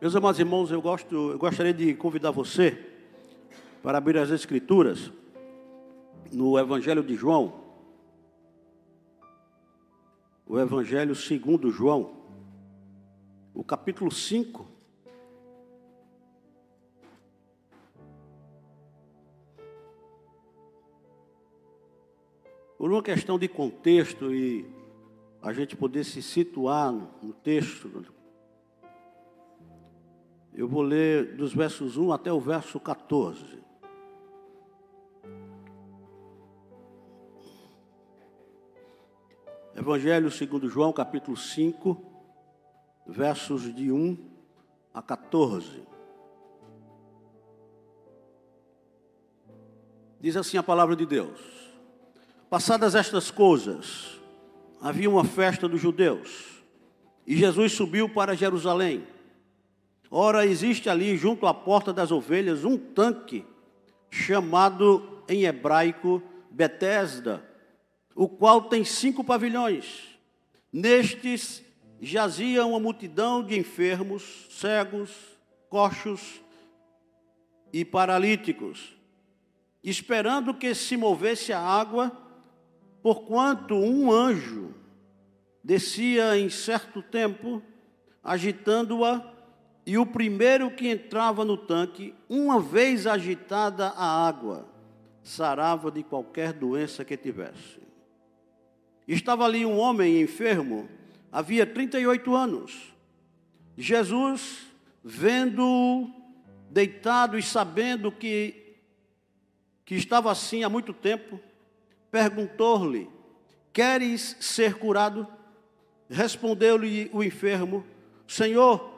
Meus amados irmãos, eu, gosto, eu gostaria de convidar você para abrir as Escrituras no Evangelho de João, o Evangelho segundo João, o capítulo 5. Por uma questão de contexto e a gente poder se situar no texto, eu vou ler dos versos 1 até o verso 14. Evangelho segundo João, capítulo 5, versos de 1 a 14. Diz assim a palavra de Deus: Passadas estas coisas, havia uma festa dos judeus, e Jesus subiu para Jerusalém. Ora, existe ali, junto à porta das ovelhas, um tanque, chamado em hebraico Betesda, o qual tem cinco pavilhões. Nestes jazia uma multidão de enfermos, cegos, coxos e paralíticos, esperando que se movesse a água, porquanto um anjo descia em certo tempo, agitando-a e o primeiro que entrava no tanque, uma vez agitada a água, sarava de qualquer doença que tivesse. Estava ali um homem enfermo, havia 38 anos. Jesus, vendo deitado e sabendo que, que estava assim há muito tempo, perguntou-lhe: Queres ser curado? Respondeu-lhe o enfermo: Senhor,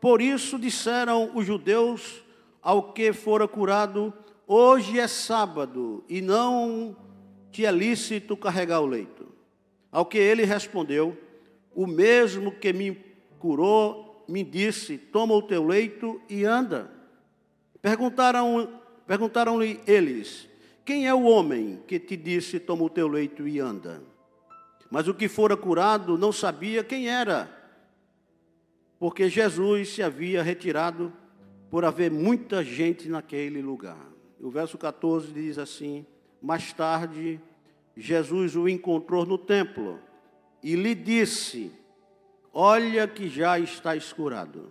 Por isso disseram os judeus ao que fora curado: Hoje é sábado e não te é lícito carregar o leito. Ao que ele respondeu: O mesmo que me curou me disse: Toma o teu leito e anda. Perguntaram, perguntaram-lhe eles: Quem é o homem que te disse: Toma o teu leito e anda? Mas o que fora curado não sabia quem era porque Jesus se havia retirado por haver muita gente naquele lugar. O verso 14 diz assim: Mais tarde, Jesus o encontrou no templo e lhe disse: Olha que já está escurado,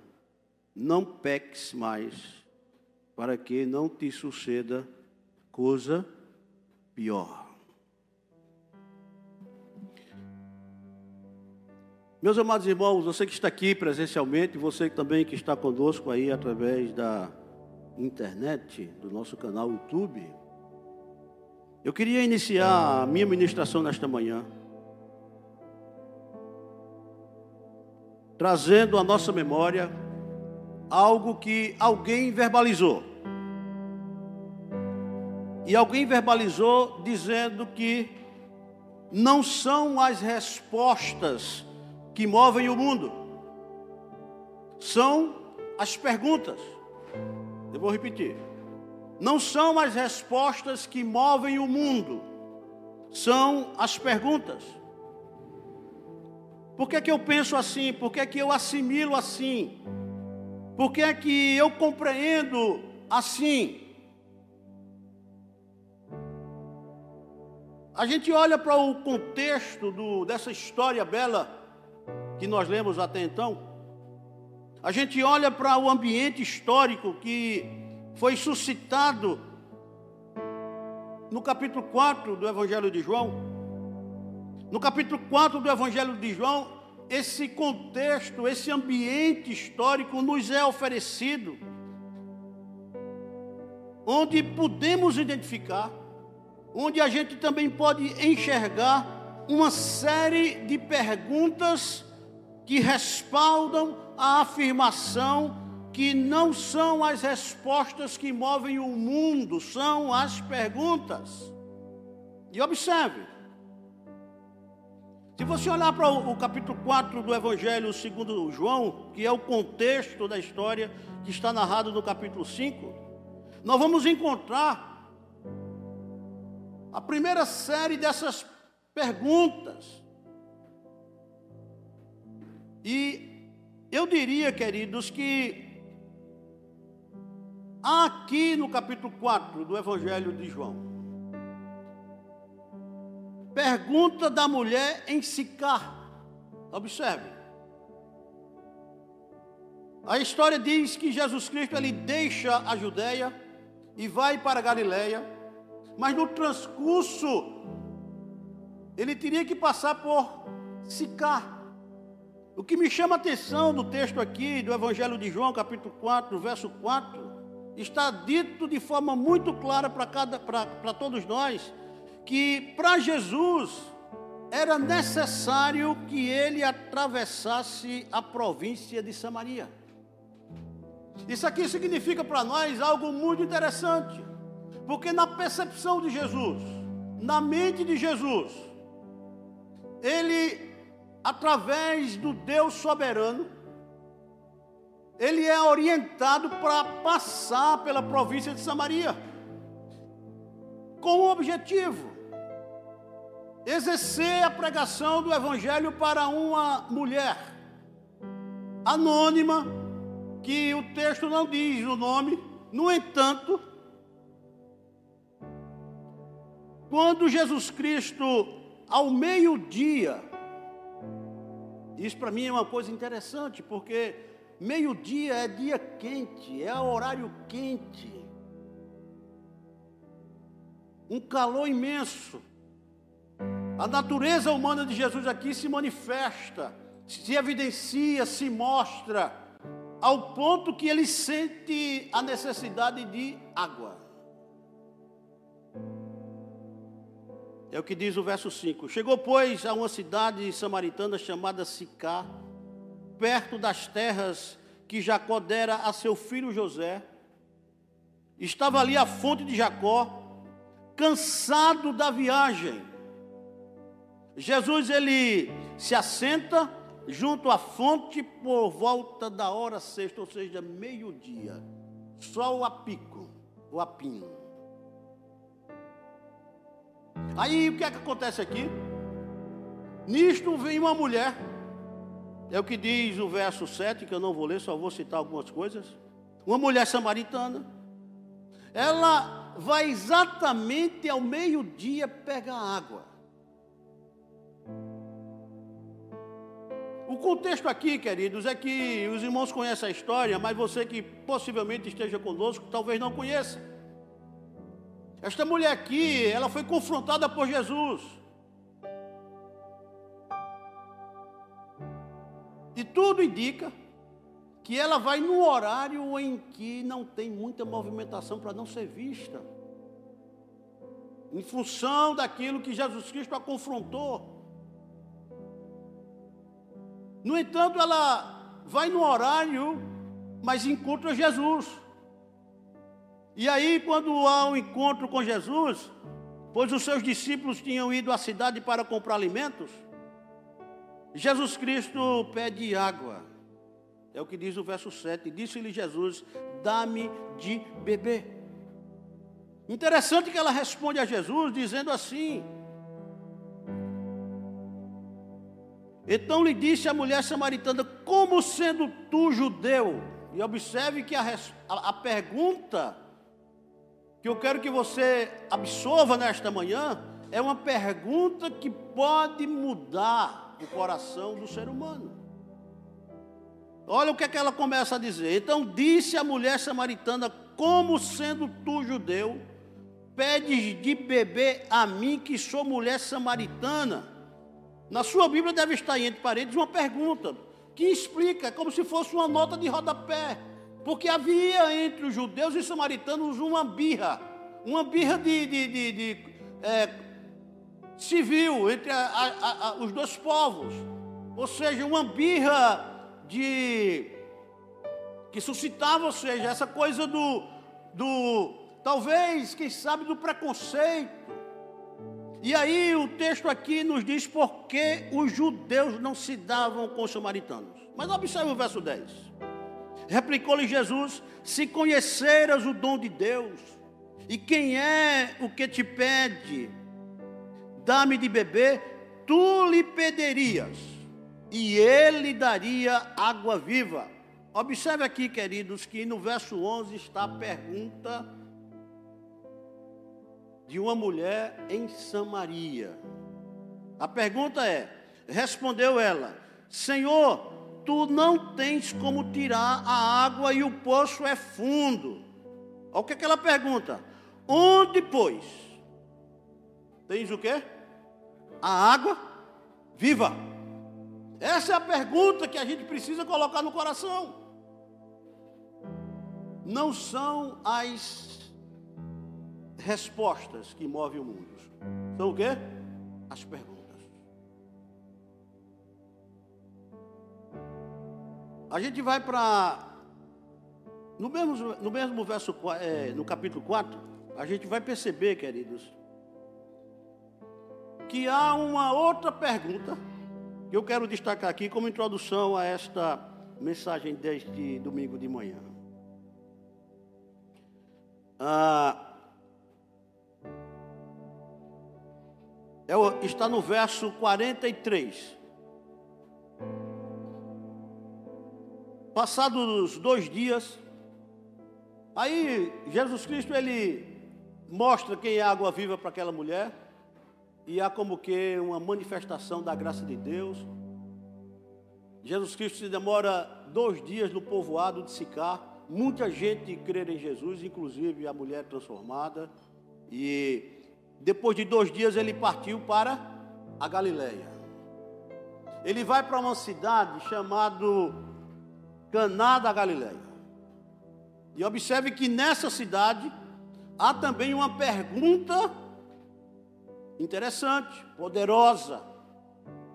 não peques mais, para que não te suceda coisa pior. Meus amados irmãos, você que está aqui presencialmente, você também que está conosco aí através da internet, do nosso canal YouTube, eu queria iniciar a minha ministração nesta manhã, trazendo à nossa memória algo que alguém verbalizou. E alguém verbalizou dizendo que não são as respostas que movem o mundo. São as perguntas. Eu vou repetir. Não são as respostas que movem o mundo, são as perguntas. Por que, é que eu penso assim? Por que, é que eu assimilo assim? Por que é que eu compreendo assim? A gente olha para o contexto do, dessa história bela que nós lemos até então, a gente olha para o ambiente histórico que foi suscitado no capítulo 4 do Evangelho de João. No capítulo 4 do Evangelho de João, esse contexto, esse ambiente histórico nos é oferecido, onde podemos identificar, onde a gente também pode enxergar uma série de perguntas que respaldam a afirmação que não são as respostas que movem o mundo, são as perguntas. E observe, se você olhar para o, capítulo 4 do Evangelho segundo João, que é o contexto da história que está narrado no capítulo 5, nós vamos encontrar a primeira série dessas perguntas. E eu diria, queridos, que aqui no capítulo 4 do Evangelho de João, Pergunta da mulher em Sicar. Observe. A história diz que Jesus Cristo ele deixa a Judéia e vai para a Galiléia, mas no transcurso ele teria que passar por Sicar. O que me chama a atenção do texto aqui do Evangelho de João, capítulo 4, verso 4, está dito de forma muito clara para todos nós que para Jesus era necessário que ele atravessasse a província de Samaria. Isso aqui significa para nós algo muito interessante, porque na percepção de Jesus, na mente de Jesus, ele, através do Deus soberano, ele é orientado para passar pela província de Samaria, com o objetivo exercer a pregação do Evangelho para uma mulher anônima, que o texto não diz o nome, no entanto, quando Jesus Cristo, ao meio-dia, isso para mim é uma coisa interessante, porque meio-dia é dia quente, é horário quente, um calor imenso. A natureza humana de Jesus aqui se manifesta, se evidencia, se mostra, ao ponto que ele sente a necessidade de água. É o que diz o verso 5. Chegou, pois, a uma cidade samaritana chamada Sicá, perto das terras que Jacó dera a seu filho José. Estava ali a fonte de Jacó, cansado da viagem Jesus ele se assenta junto à fonte por volta da hora sexta, ou seja, meio-dia. Sol a pico, o apino. Aí o que é que acontece aqui? Nisto vem uma mulher, é o que diz o verso 7, que eu não vou ler, só vou citar algumas coisas. Uma mulher samaritana, ela vai exatamente ao meio-dia pegar água. O contexto aqui, queridos, é que os irmãos conhecem a história, mas você que possivelmente esteja conosco, talvez não conheça. Esta mulher aqui, ela foi confrontada por Jesus. E tudo indica que ela vai no horário em que não tem muita movimentação para não ser vista. Em função daquilo que Jesus Cristo a confrontou. No entanto, ela vai no horário, mas encontra Jesus. E aí, quando há um encontro com Jesus, pois os seus discípulos tinham ido à cidade para comprar alimentos, Jesus Cristo pede água. É o que diz o verso 7. Disse-lhe Jesus: Dá-me de beber. Interessante que ela responde a Jesus dizendo assim: Então lhe disse a mulher samaritana: Como sendo tu judeu? E observe que a, a, a pergunta que eu quero que você absorva nesta manhã é uma pergunta que pode mudar o coração do ser humano. Olha o que, é que ela começa a dizer. Então disse a mulher samaritana: Como sendo tu judeu, pedes de beber a mim que sou mulher samaritana? Na sua Bíblia deve estar entre paredes uma pergunta que explica, como se fosse uma nota de rodapé. Porque havia entre os judeus e os samaritanos uma birra, uma birra de, de, de, de é, civil entre a, a, a, os dois povos. Ou seja, uma birra de que suscitava, ou seja, essa coisa do, do talvez, quem sabe, do preconceito. E aí o texto aqui nos diz por que os judeus não se davam com os samaritanos. Mas observe o verso 10. Replicou-lhe Jesus: Se conheceras o dom de Deus, e quem é o que te pede, dá-me de beber, tu lhe pedirias, e ele daria água viva. Observe aqui, queridos, que no verso 11 está a pergunta de uma mulher em Samaria. A pergunta é: respondeu ela, Senhor, tu não tens como tirar a água e o poço é fundo. Olha o que, é que ela pergunta: Onde, pois, tens o quê? A água viva. Essa é a pergunta que a gente precisa colocar no coração. Não são as respostas que movem o mundo. São o quê? As perguntas. A gente vai para. No mesmo, no mesmo verso, é, no capítulo 4, a gente vai perceber, queridos, que há uma outra pergunta que eu quero destacar aqui como introdução a esta mensagem deste domingo de manhã. Ah, é, está no verso 43. Passados dois dias, aí Jesus Cristo ele mostra quem é água viva para aquela mulher, e há como que uma manifestação da graça de Deus. Jesus Cristo se demora dois dias no povoado de Sicar, muita gente crê em Jesus, inclusive a mulher transformada, e depois de dois dias, ele partiu para a Galileia. Ele vai para uma cidade chamada Caná da Galileia. E observe que nessa cidade há também uma pergunta interessante, poderosa,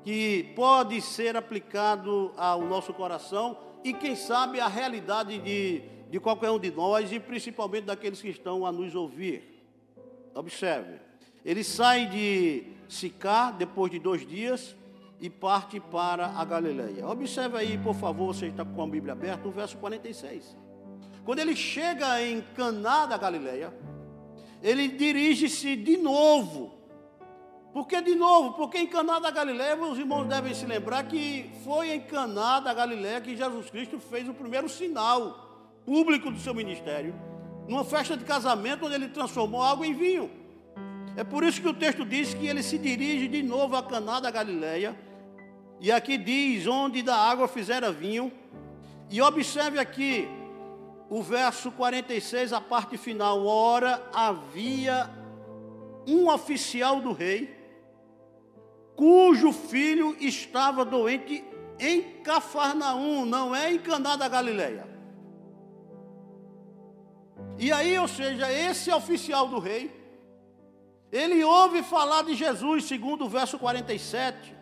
que pode ser aplicado ao nosso coração e quem sabe a realidade de, de qualquer um de nós e principalmente daqueles que estão a nos ouvir. Observe. Ele sai de Sicá depois de dois dias e parte para a Galileia. Observe aí, por favor, você está com a Bíblia aberta, o verso 46. Quando ele chega em Caná da Galileia, ele dirige-se de novo. Por que de novo? Porque em Caná da Galileia, os irmãos devem se lembrar que foi em Caná da Galileia que Jesus Cristo fez o primeiro sinal público do seu ministério, numa festa de casamento onde ele transformou água em vinho. É por isso que o texto diz que ele se dirige de novo a Caná da Galileia. E aqui diz: onde da água fizera vinho. E observe aqui o verso 46, a parte final. Ora, havia um oficial do rei, cujo filho estava doente em Cafarnaum, não é em Caná da Galileia. E aí, ou seja, esse oficial do rei ele ouve falar de Jesus, segundo o verso 47,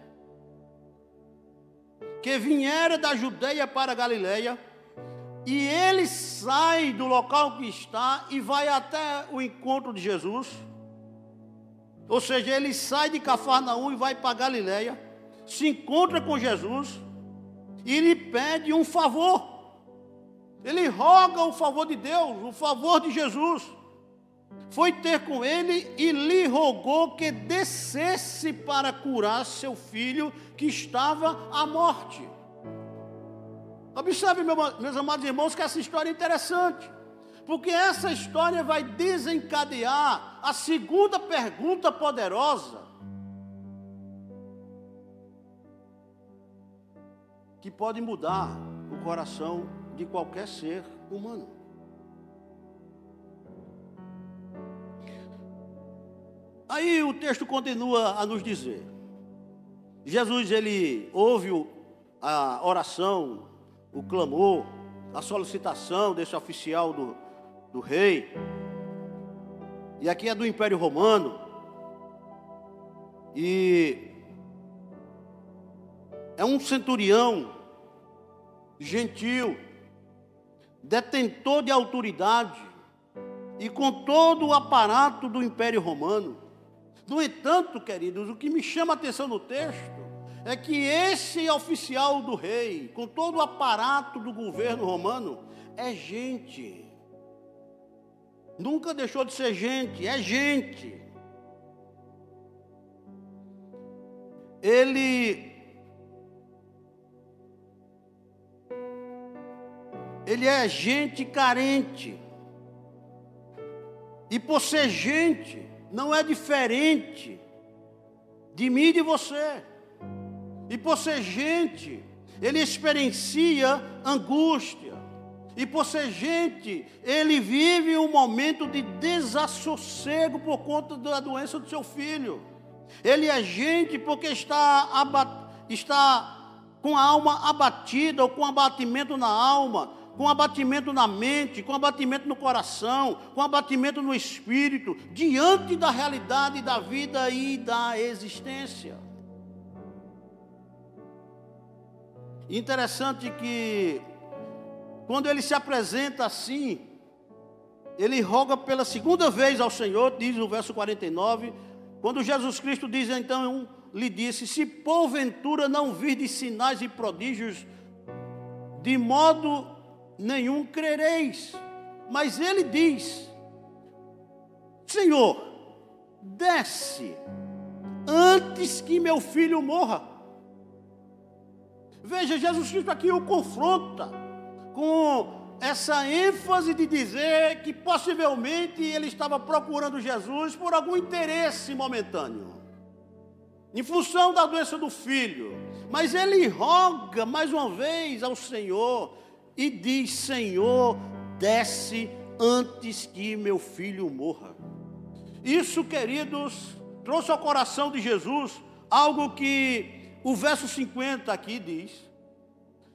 que viera da Judeia para a Galileia, e ele sai do local que está e vai até o encontro de Jesus. Ou seja, ele sai de Cafarnaum e vai para Galileia, se encontra com Jesus e lhe pede um favor. Ele roga o favor de Deus, o favor de Jesus foi ter com ele e lhe rogou que descesse para curar seu filho que estava à morte. Observe, meus amados irmãos, que essa história é interessante, porque essa história vai desencadear a segunda pergunta poderosa que pode mudar o coração de qualquer ser humano. Aí o texto continua a nos dizer: Jesus ele ouve a oração, o clamor, a solicitação desse oficial do, do rei, e aqui é do Império Romano, e é um centurião gentil, detentor de autoridade e com todo o aparato do Império Romano. No entanto, queridos, o que me chama a atenção no texto é que esse oficial do rei, com todo o aparato do governo romano, é gente. Nunca deixou de ser gente, é gente. Ele ele é gente carente. E por ser gente, não é diferente de mim e de você. E por ser gente, ele experiencia angústia. E por ser gente, ele vive um momento de desassossego por conta da doença do seu filho. Ele é gente porque está, está com a alma abatida ou com abatimento na alma, com abatimento na mente, com abatimento no coração, com abatimento no espírito, diante da realidade da vida e da existência. Interessante que, quando ele se apresenta assim, ele roga pela segunda vez ao Senhor, diz no verso 49, quando Jesus Cristo diz então, lhe disse: Se porventura não vir de sinais e prodígios, de modo nenhum crereis. Mas ele diz: Senhor, desce antes que meu filho morra. Veja, Jesus Cristo aqui o confronta com essa ênfase de dizer que possivelmente ele estava procurando Jesus por algum interesse momentâneo, em função da doença do filho. Mas ele roga mais uma vez ao Senhor e diz: Senhor, desce antes que meu filho morra. Isso, queridos, trouxe ao coração de Jesus algo que o verso 50 aqui diz.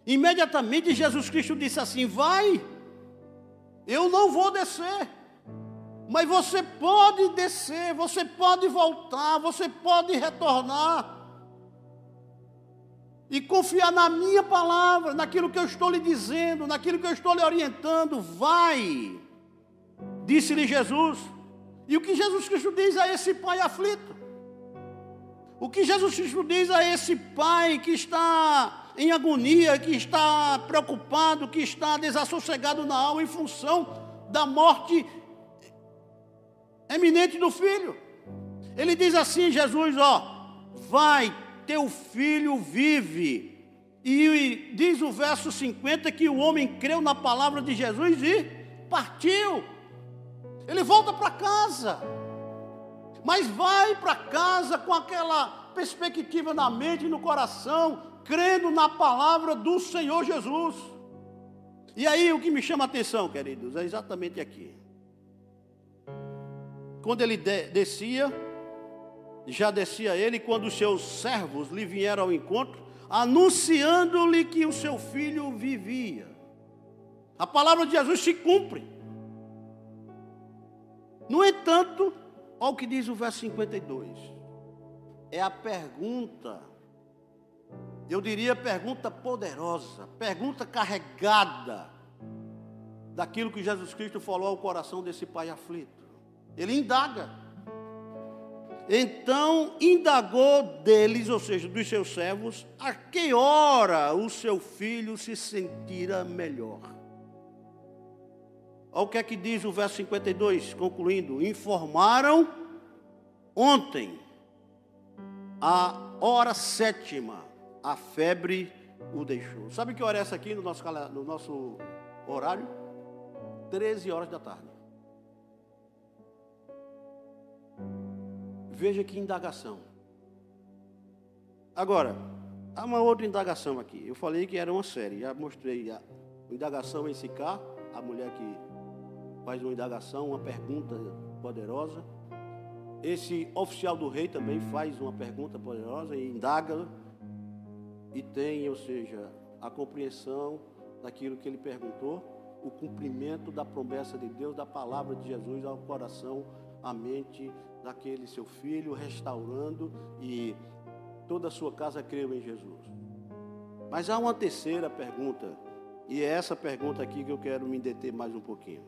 Imediatamente Jesus Cristo disse assim: Vai, eu não vou descer, mas você pode descer, você pode voltar, você pode retornar e confiar na minha palavra, naquilo que eu estou lhe dizendo, naquilo que eu estou lhe orientando, vai, disse-lhe Jesus. E o que Jesus Cristo diz a esse pai aflito? O que Jesus Cristo diz a esse pai que está em agonia, que está preocupado, que está desassossegado na alma em função da morte eminente do filho? Ele diz assim: Jesus, ó, vai, teu filho vive. E diz o verso 50 que o homem creu na palavra de Jesus e partiu. Ele volta para casa. Mas vai para casa com aquela perspectiva na mente e no coração, crendo na palavra do Senhor Jesus. E aí o que me chama a atenção, queridos, é exatamente aqui. Quando ele descia, já descia ele quando os seus servos lhe vieram ao encontro, anunciando-lhe que o seu filho vivia. A palavra de Jesus se cumpre. No entanto, olha o que diz o verso 52. É a pergunta, eu diria pergunta poderosa, pergunta carregada daquilo que Jesus Cristo falou ao coração desse pai aflito. Ele indaga. Então indagou deles, ou seja, dos seus servos, a que hora o seu filho se sentira melhor. Olha o que é que diz o verso 52, concluindo: Informaram ontem, a hora sétima, a febre o deixou. Sabe que hora é essa aqui no nosso, no nosso horário? 13 horas da tarde. Veja que indagação. Agora, há uma outra indagação aqui. Eu falei que era uma série, já mostrei a indagação em Sicá, a mulher que faz uma indagação, uma pergunta poderosa. Esse oficial do rei também faz uma pergunta poderosa e indaga e tem, ou seja, a compreensão daquilo que ele perguntou, o cumprimento da promessa de Deus, da palavra de Jesus ao coração, à mente daquele seu filho, restaurando e toda a sua casa creu em Jesus. Mas há uma terceira pergunta E é essa pergunta aqui que eu quero me deter mais um pouquinho.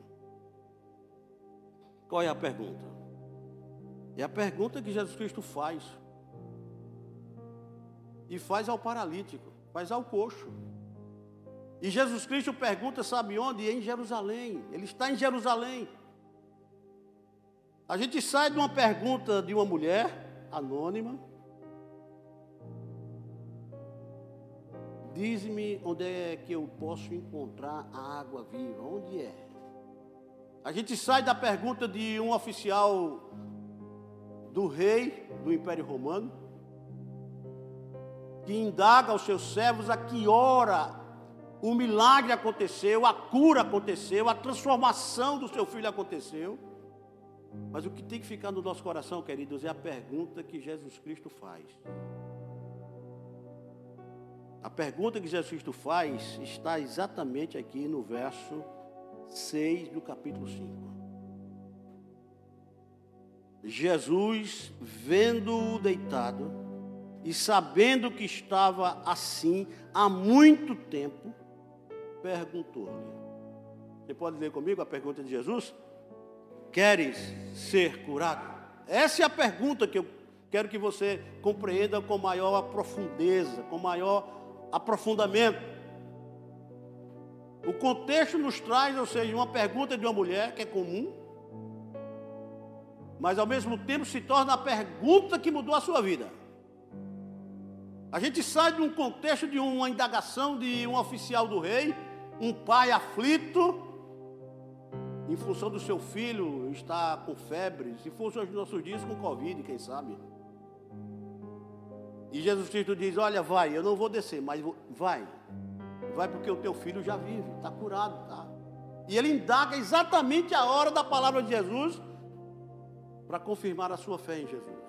Qual é a pergunta? É a pergunta que Jesus Cristo faz. E faz ao paralítico, faz ao coxo. E Jesus Cristo pergunta, sabe onde? Em Jerusalém. Ele está em Jerusalém. A gente sai de uma pergunta de uma mulher anônima Diz-me onde é que eu posso encontrar a água viva. Onde é? A gente sai da pergunta de um oficial do rei do Império Romano, que indaga aos seus servos a que hora o milagre aconteceu, a cura aconteceu, a transformação do seu filho aconteceu. Mas o que tem que ficar no nosso coração, queridos, é a pergunta que Jesus Cristo faz. A pergunta que Jesus Cristo faz está exatamente aqui no verso 6 do capítulo 5. Jesus, vendo-o deitado e sabendo que estava assim há muito tempo, perguntou-lhe. Você pode ler comigo a pergunta de Jesus? Queres ser curado? Essa é a pergunta que eu quero que você compreenda com maior profundeza, com maior aprofundamento. O contexto nos traz, ou seja, uma pergunta de uma mulher que é comum, mas ao mesmo tempo se torna a pergunta que mudou a sua vida. A gente sai de um contexto de uma indagação de um oficial do rei, um pai aflito, em função do seu filho estar com febre, se fosse os nossos dias com Covid, quem sabe. E Jesus Cristo diz: Olha, vai, eu não vou descer, mas vai. Vai porque o teu filho já vive, está curado, tá? E ele indaga exatamente a hora da palavra de Jesus para confirmar a sua fé em Jesus.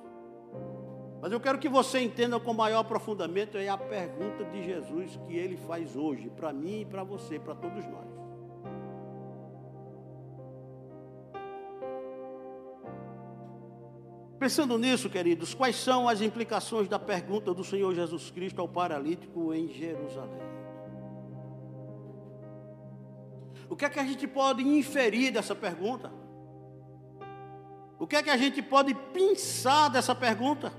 Mas eu quero que você entenda com maior aprofundamento é a pergunta de Jesus que ele faz hoje, para mim e para você, para todos nós. Pensando nisso, queridos, quais são as implicações da pergunta do Senhor Jesus Cristo ao paralítico em Jerusalém? O que é que a gente pode inferir dessa pergunta? O que é que a gente pode pensar dessa pergunta?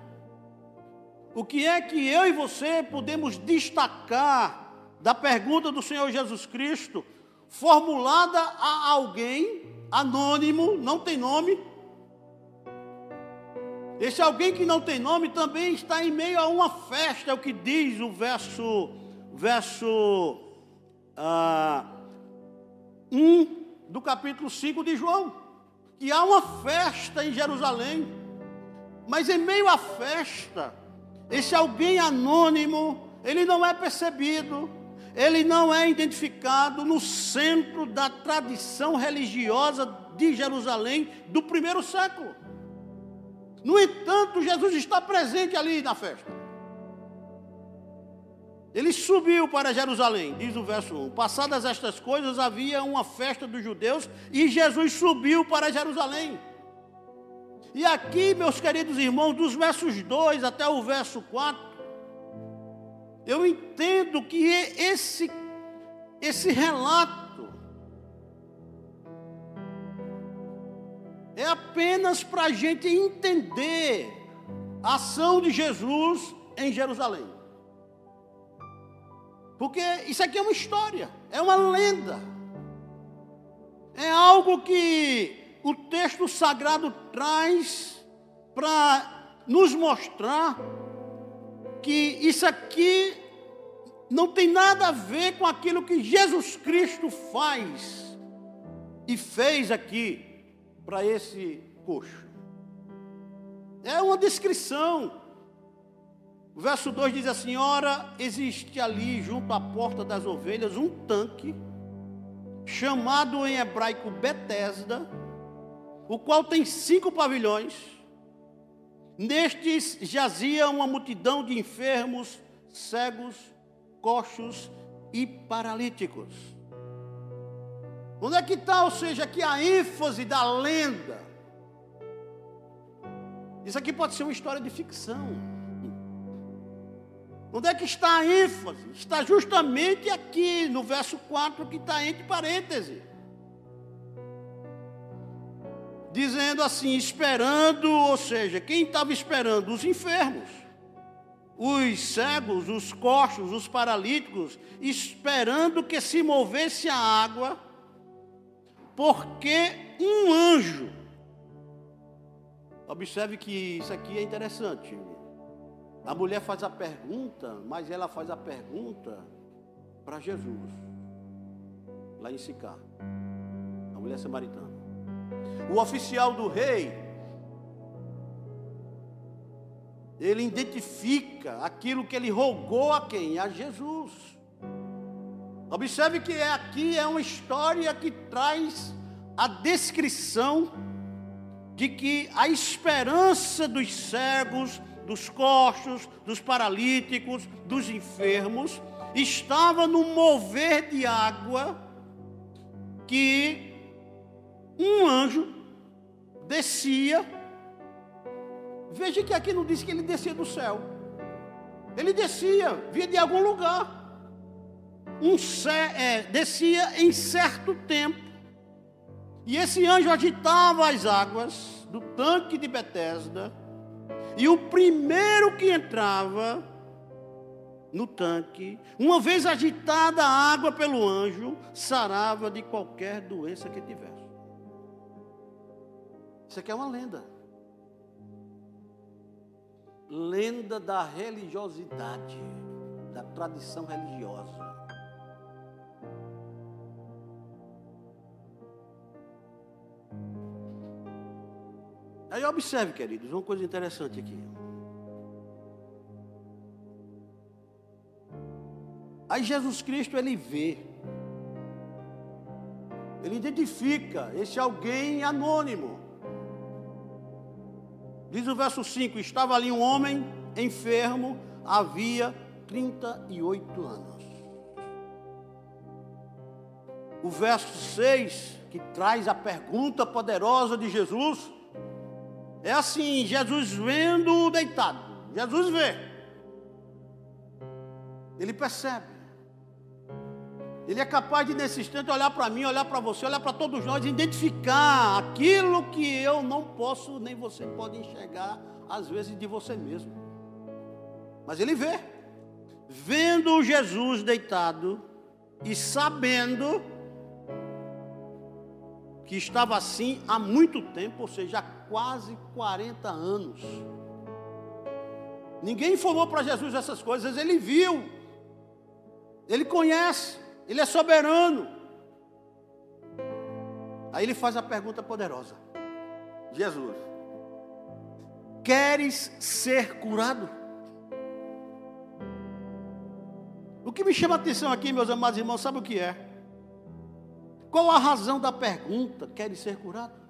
O que é que eu e você podemos destacar da pergunta do Senhor Jesus Cristo, formulada a alguém anônimo, não tem nome, esse alguém que não tem nome também está em meio a uma festa, é o que diz o verso, verso ah, 1 do capítulo 5 de João. Que há uma festa em Jerusalém, mas em meio à festa, esse alguém anônimo, ele não é percebido, ele não é identificado no centro da tradição religiosa de Jerusalém do primeiro século. No entanto, Jesus está presente ali na festa. Ele subiu para Jerusalém, diz o verso 1. Passadas estas coisas, havia uma festa dos judeus e Jesus subiu para Jerusalém. E aqui, meus queridos irmãos, dos versos 2 até o verso 4, eu entendo que esse, esse relato é apenas para a gente entender a ação de Jesus em Jerusalém. Porque isso aqui é uma história, é uma lenda, é algo que o texto sagrado traz para nos mostrar que isso aqui não tem nada a ver com aquilo que Jesus Cristo faz e fez aqui para esse coxo. É uma descrição. O verso 2 diz assim: Ora, existe ali, junto à porta das ovelhas, um tanque, chamado em hebraico Betesda, o qual tem cinco pavilhões. Nestes jazia uma multidão de enfermos, cegos, coxos e paralíticos. Onde é que está, ou seja, aqui a ênfase da lenda? Isso aqui pode ser uma história de ficção. Onde é que está a ênfase? Está justamente aqui, no verso 4, que está entre parênteses. Dizendo assim, esperando, ou seja, quem estava esperando? Os enfermos, os cegos, os coxos, os paralíticos, esperando que se movesse a água, porque um anjo, observe que isso aqui é interessante, a mulher faz a pergunta, mas ela faz a pergunta para Jesus, lá em Sicá, a mulher samaritana. O oficial do rei, ele identifica aquilo que ele rogou a quem? A Jesus. Observe que é aqui é uma história que traz a descrição de que a esperança dos cegos, dos coxos, dos paralíticos, dos enfermos, estava no mover de água que um anjo descia. Veja que aqui não diz que ele descia do céu. Ele descia, via de algum lugar. Um, é, descia em certo tempo. E esse anjo agitava as águas do tanque de Betesda e o primeiro que entrava no tanque, uma vez agitada a água pelo anjo, sarava de qualquer doença que tivesse. Isso aqui é uma lenda. Lenda da religiosidade, da tradição religiosa. Aí observe, queridos, uma coisa interessante aqui. Aí Jesus Cristo ele vê, ele identifica esse alguém anônimo. Diz o verso 5: Estava ali um homem enfermo, havia 38 anos. O verso 6, que traz a pergunta poderosa de Jesus, é assim: Jesus vendo deitado, Jesus vê, ele percebe, ele é capaz de nesse instante olhar para mim, olhar para você, olhar para todos nós, identificar aquilo que eu não posso, nem você pode enxergar, às vezes de você mesmo. Mas ele vê, vendo Jesus deitado e sabendo que estava assim há muito tempo, ou seja, quase 40 anos. Ninguém informou para Jesus essas coisas, ele viu, ele conhece, ele é soberano. Aí ele faz a pergunta poderosa: Jesus, queres ser curado? O que me chama a atenção aqui, meus amados irmãos, sabe o que é? Qual a razão da pergunta? Quer ser curado?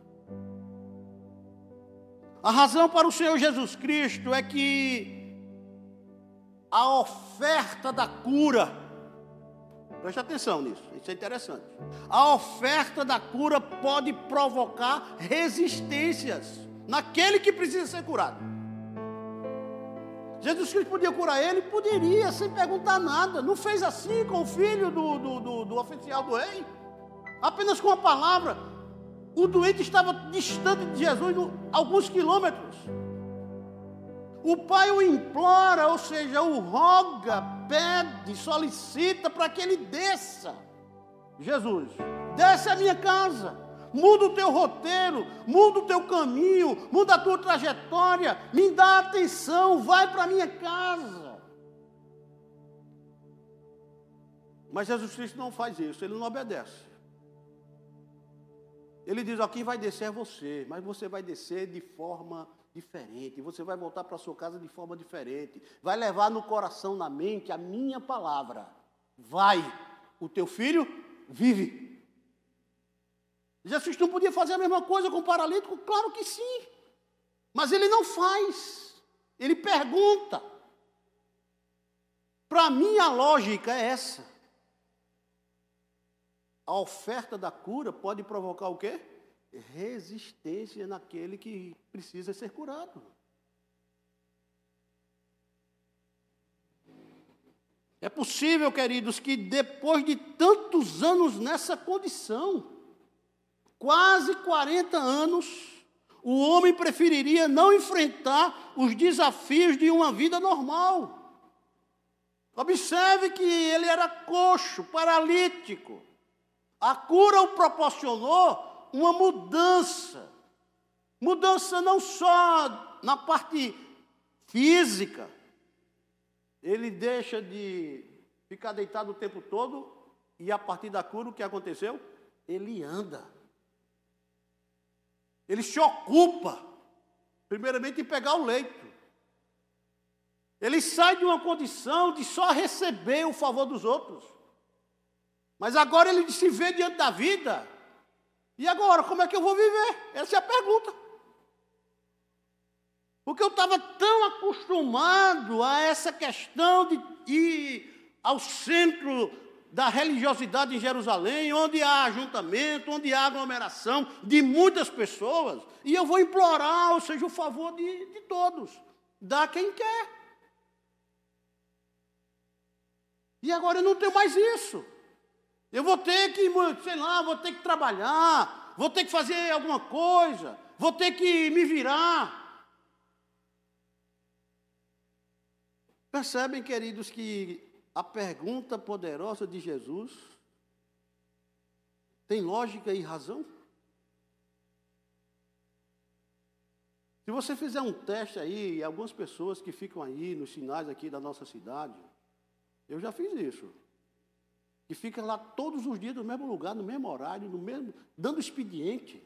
A razão para o Senhor Jesus Cristo é que a oferta da cura, preste atenção nisso, isso é interessante. A oferta da cura pode provocar resistências naquele que precisa ser curado. Jesus Cristo podia curar ele? Poderia, sem perguntar nada. Não fez assim com o filho do, do, do, do oficial do rei? apenas com a palavra. O doente estava distante de Jesus alguns quilômetros. O pai o implora, ou seja, o roga, pede, solicita para que ele desça. Jesus, desce a minha casa, muda o teu roteiro, muda o teu caminho, muda a tua trajetória, me dá atenção, vai para a minha casa. Mas Jesus Cristo não faz isso, ele não obedece. Ele diz: ó, quem vai descer é você, mas você vai descer de forma diferente, você vai voltar para sua casa de forma diferente, vai levar no coração, na mente a minha palavra. Vai, o teu filho vive. Jesus não podia fazer a mesma coisa com o paralítico? Claro que sim, mas ele não faz, ele pergunta. Para mim, a lógica é essa a oferta da cura pode provocar o quê? Resistência naquele que precisa ser curado. É possível, queridos, que depois de tantos anos nessa condição, quase 40 anos, o homem preferiria não enfrentar os desafios de uma vida normal. Observe que ele era coxo, paralítico. A cura o proporcionou uma mudança. Mudança não só na parte física. Ele deixa de ficar deitado o tempo todo e a partir da cura o que aconteceu? Ele anda. Ele se ocupa, primeiramente, em pegar o leito. Ele sai de uma condição de só receber o favor dos outros. Mas agora ele se vê diante da vida. E agora, como é que eu vou viver? Essa é a pergunta. Porque eu estava tão acostumado a essa questão de ir ao centro da religiosidade em Jerusalém, onde há ajuntamento, onde há aglomeração de muitas pessoas, e eu vou implorar, ou seja, o favor de, de todos, dá quem quer. E agora eu não tenho mais isso. Eu vou ter que, sei lá, vou ter que trabalhar, vou ter que fazer alguma coisa, vou ter que me virar. Percebem, queridos, que a pergunta poderosa de Jesus tem lógica e razão? Se você fizer um teste aí, algumas pessoas que ficam aí nos sinais aqui da nossa cidade, eu já fiz isso. Que fica lá todos os dias no mesmo lugar, no mesmo horário, no mesmo, dando expediente.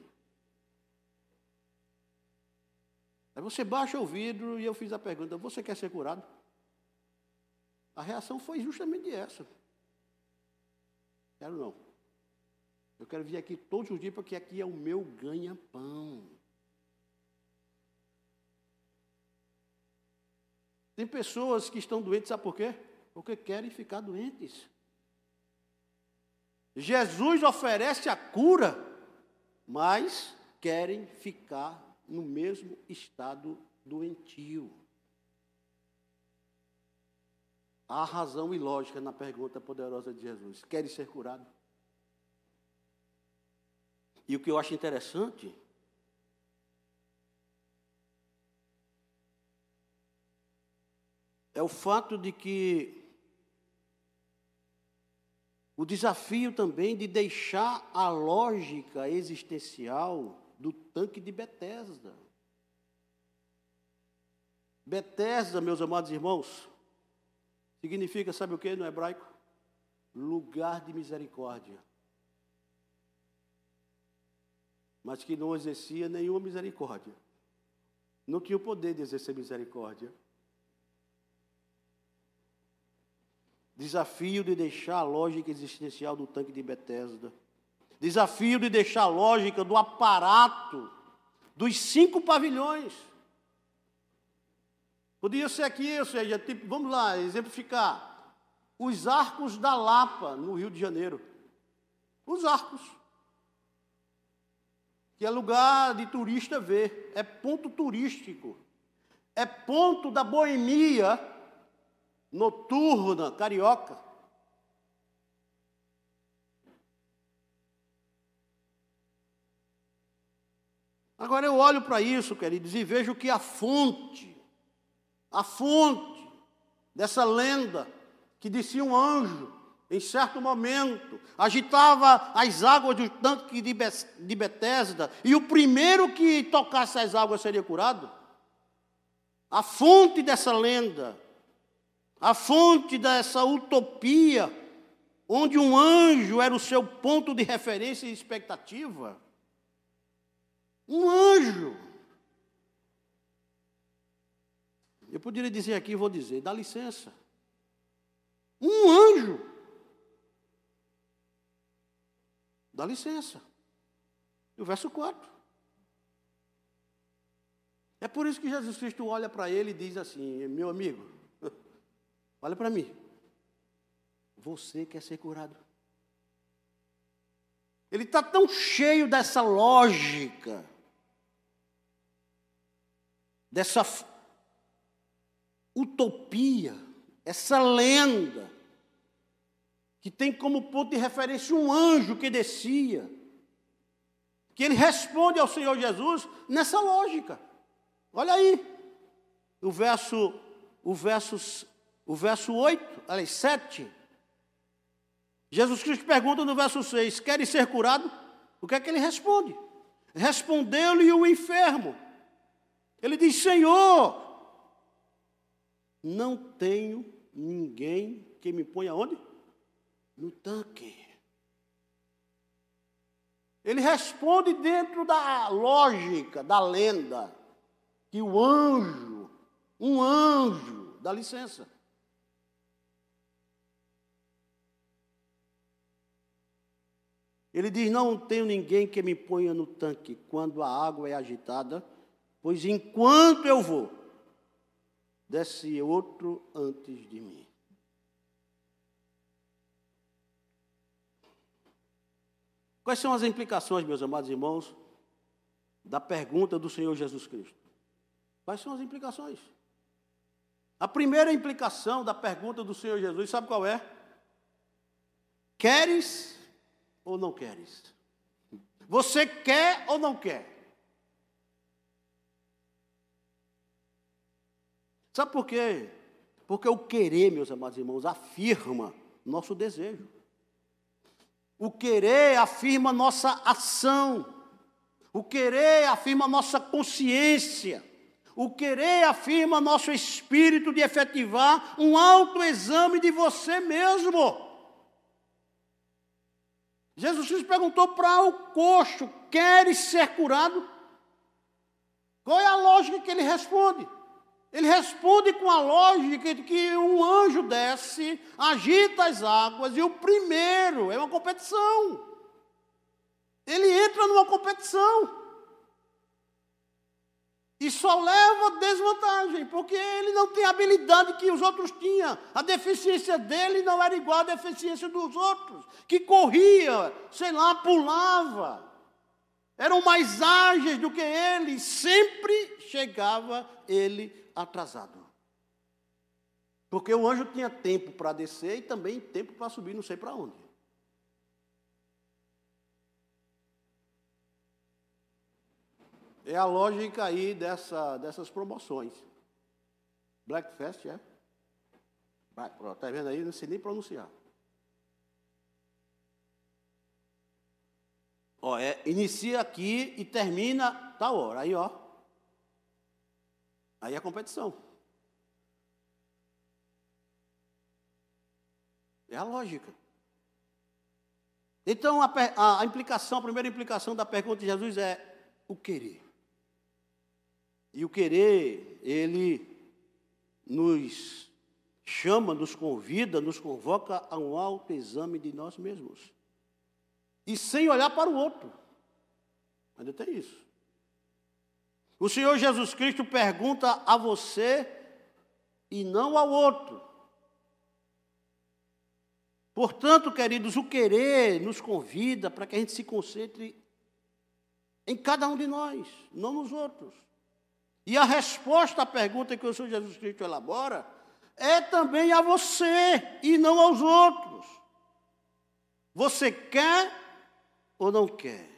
Aí você baixa o vidro e eu fiz a pergunta: você quer ser curado? A reação foi justamente essa. Quero não. Eu quero vir aqui todos os dias porque aqui é o meu ganha-pão. Tem pessoas que estão doentes, sabe por quê? Porque querem ficar doentes. Jesus oferece a cura, mas querem ficar no mesmo estado doentio. Há razão e lógica na pergunta poderosa de Jesus: querem ser curado? E o que eu acho interessante é o fato de que o desafio também de deixar a lógica existencial do tanque de Betesda. Betesda, meus amados irmãos, Significa, sabe o que no hebraico? Lugar de misericórdia. Mas que não exercia nenhuma misericórdia. Não tinha o poder de exercer misericórdia. Desafio de deixar a lógica existencial do tanque de Betesda. Desafio de deixar a lógica do aparato dos cinco pavilhões. Podia ser aqui, ou seja, tipo, vamos lá, exemplificar. Os arcos da Lapa, no Rio de Janeiro. Os arcos. Que é lugar de turista ver, é ponto turístico. É ponto da boemia noturna carioca. Agora eu olho para isso, queridos, e vejo que a fonte a fonte dessa lenda que disse um anjo, em certo momento, agitava as águas do tanque de Betesda, e o primeiro que tocasse as águas seria curado. A fonte dessa lenda, a fonte dessa utopia, onde um anjo era o seu ponto de referência e expectativa. Um anjo Eu poderia dizer aqui, vou dizer, dá licença. Um anjo. Dá licença. E o verso 4. É por isso que Jesus Cristo olha para ele e diz assim: Meu amigo, olha para mim. Você quer ser curado. Ele está tão cheio dessa lógica, dessa utopia, essa lenda, que tem como ponto de referência um anjo que descia, que ele responde ao Senhor Jesus nessa lógica. Olha aí, o verso, o verso, o verso 8, aliás, 7. Jesus Cristo pergunta no verso 6: Queres ser curado? O que é que ele responde? Respondeu-lhe o enfermo. Ele diz: Senhor, não tenho ninguém que me ponha onde? No tanque. Ele responde dentro da lógica, da lenda, que o anjo, um anjo, dá licença. Ele diz: Não tenho ninguém que me ponha no tanque quando a água é agitada, pois enquanto eu vou, desce outro antes de mim. Quais são as implicações, meus amados irmãos, da pergunta do Senhor Jesus Cristo? Quais são as implicações? A primeira implicação da pergunta do Senhor Jesus, sabe qual é? Queres ou não queres? Você quer ou não quer? Sabe por quê? Porque o querer, meus amados irmãos, afirma nosso desejo. O querer afirma nossa ação. O querer afirma nossa consciência. O querer afirma nosso espírito de efetivar um autoexame de você mesmo. Jesus Cristo perguntou para o coxo: Queres ser curado? Qual é a lógica que ele responde? Ele responde com a lógica de que um anjo desce, agita as águas, e o primeiro é uma competição. Ele entra numa competição. E só leva desvantagem, porque ele não tem a habilidade que os outros tinham. A deficiência dele não era igual à deficiência dos outros, que corria, sei lá, pulava. Eram mais ágeis do que ele, sempre chegava ele atrasado. Porque o anjo tinha tempo para descer e também tempo para subir, não sei para onde. É a lógica aí dessa, dessas promoções. Black Fest, é? Está vendo aí? Não sei nem pronunciar. Ó, é, inicia aqui e termina tal hora. Aí, ó. Aí a competição. É a lógica. Então, a, a, a implicação, a primeira implicação da pergunta de Jesus é o querer. E o querer, ele nos chama, nos convida, nos convoca a um alto exame de nós mesmos. E sem olhar para o outro. Ainda tem isso. O Senhor Jesus Cristo pergunta a você e não ao outro. Portanto, queridos, o querer nos convida para que a gente se concentre em cada um de nós, não nos outros. E a resposta à pergunta que o Senhor Jesus Cristo elabora é também a você e não aos outros. Você quer ou não quer?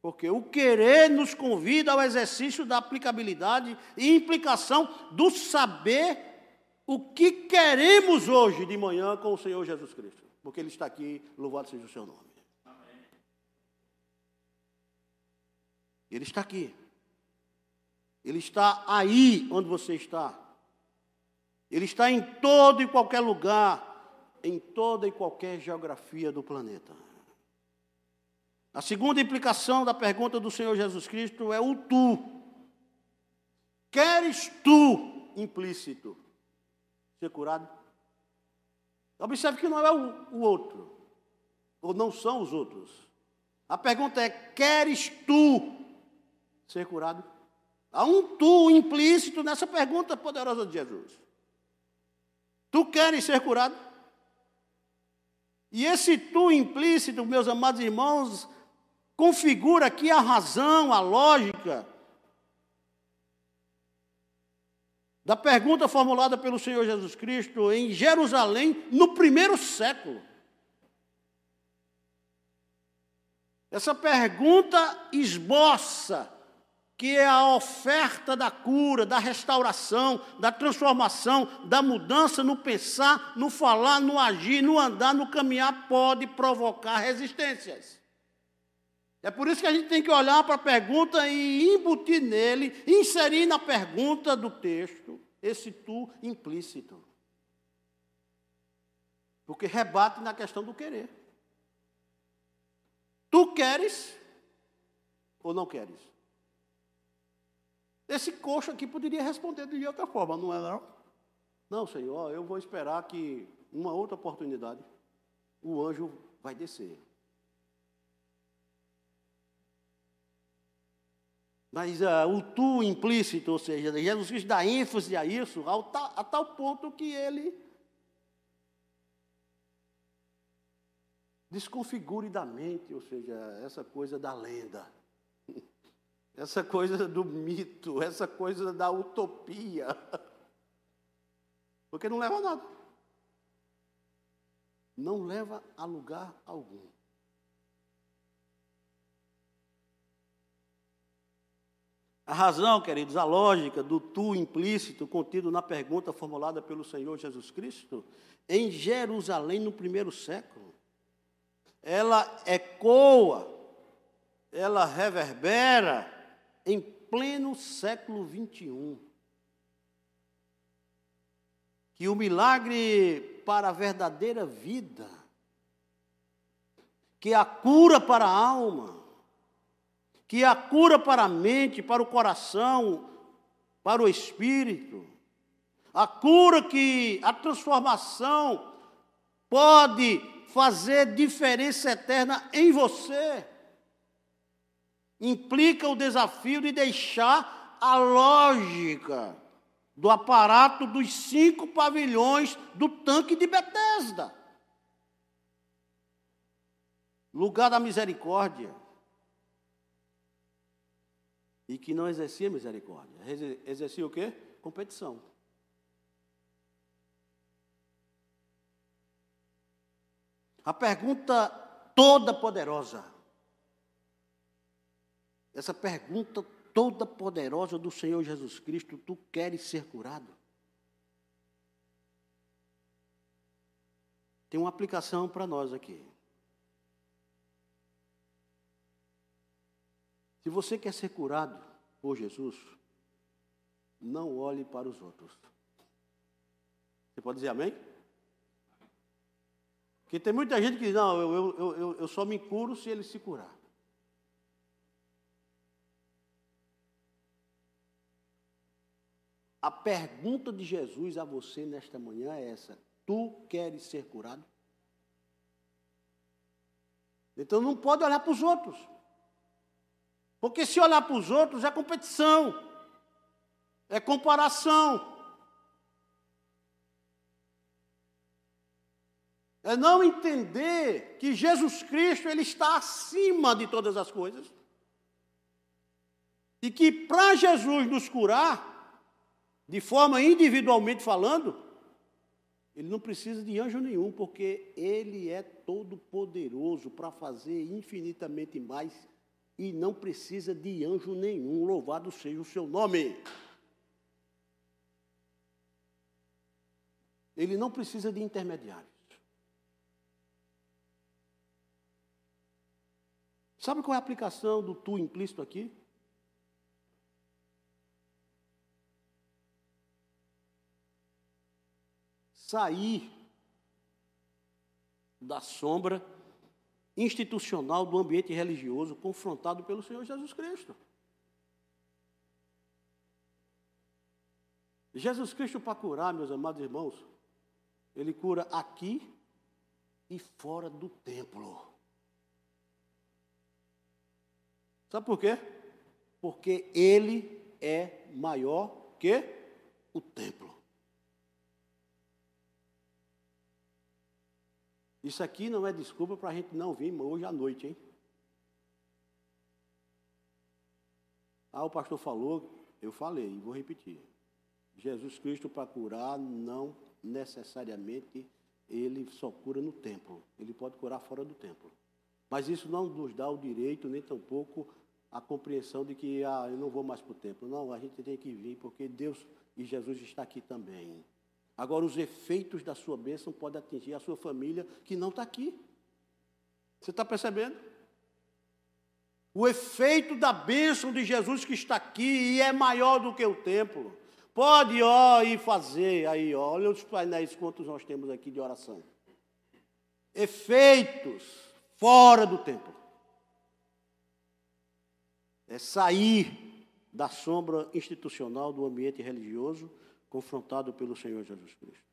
Porque o querer nos convida ao exercício da aplicabilidade e implicação do saber o que queremos hoje de manhã com o Senhor Jesus Cristo. Porque Ele está aqui, louvado seja o seu nome. Ele está aqui. Ele está aí onde você está. Ele está em todo e qualquer lugar, em toda e qualquer geografia do planeta. A segunda implicação da pergunta do Senhor Jesus Cristo é o tu. Queres tu, implícito, ser curado? Observe que não é o, o outro, ou não são os outros. A pergunta é: queres tu ser curado? Há um tu implícito nessa pergunta poderosa de Jesus. Tu queres ser curado? E esse tu implícito, meus amados irmãos, configura aqui a razão, a lógica da pergunta formulada pelo Senhor Jesus Cristo em Jerusalém no primeiro século. Essa pergunta esboça que é a oferta da cura, da restauração, da transformação, da mudança no pensar, no falar, no agir, no andar, no caminhar, pode provocar resistências. É por isso que a gente tem que olhar para a pergunta e embutir nele, inserir na pergunta do texto esse tu implícito. Porque rebate na questão do querer. Tu queres ou não queres? Esse coxo aqui poderia responder de outra forma, não é não? Não, Senhor, eu vou esperar que uma outra oportunidade o anjo vai descer. Mas uh, o tu implícito, ou seja, Jesus Cristo dá ênfase a isso, a tal ponto que ele desconfigure da mente, ou seja, essa coisa da lenda, essa coisa do mito, essa coisa da utopia. Porque não leva a nada. Não leva a lugar algum. A razão, queridos, a lógica do tu implícito contido na pergunta formulada pelo Senhor Jesus Cristo em Jerusalém no primeiro século, ela ecoa, ela reverbera em pleno século 21. Que o milagre para a verdadeira vida, que a cura para a alma, que a cura para a mente, para o coração, para o espírito, a cura que a transformação pode fazer diferença eterna em você. Implica o desafio de deixar a lógica do aparato dos cinco pavilhões do tanque de Betesda. Lugar da misericórdia e que não exercia misericórdia. Exercia o quê? Competição. A pergunta toda poderosa. Essa pergunta toda poderosa do Senhor Jesus Cristo, tu queres ser curado? Tem uma aplicação para nós aqui. Se você quer ser curado por Jesus, não olhe para os outros. Você pode dizer amém? Porque tem muita gente que diz, não, eu, eu, eu, eu só me curo se ele se curar. A pergunta de Jesus a você nesta manhã é essa: Tu queres ser curado? Então não pode olhar para os outros. Porque se olhar para os outros é competição, é comparação. É não entender que Jesus Cristo ele está acima de todas as coisas. E que para Jesus nos curar, de forma individualmente falando, ele não precisa de anjo nenhum, porque ele é todo poderoso para fazer infinitamente mais e não precisa de anjo nenhum, louvado seja o seu nome. Ele não precisa de intermediários. Sabe qual é a aplicação do tu implícito aqui? Sair da sombra institucional do ambiente religioso confrontado pelo Senhor Jesus Cristo. Jesus Cristo, para curar, meus amados irmãos, ele cura aqui e fora do templo. Sabe por quê? Porque ele é maior que o templo. Isso aqui não é desculpa para a gente não vir hoje à noite, hein? Ah, o pastor falou, eu falei e vou repetir. Jesus Cristo para curar não necessariamente ele só cura no templo. Ele pode curar fora do templo. Mas isso não nos dá o direito, nem tampouco a compreensão de que ah, eu não vou mais para o templo. Não, a gente tem que vir, porque Deus e Jesus está aqui também. Agora, os efeitos da sua bênção podem atingir a sua família que não está aqui. Você está percebendo? O efeito da bênção de Jesus que está aqui e é maior do que o templo. Pode, ó, ir fazer aí, ó, olha os painéis quantos nós temos aqui de oração. Efeitos fora do templo. É sair da sombra institucional do ambiente religioso confrontado pelo Senhor Jesus Cristo.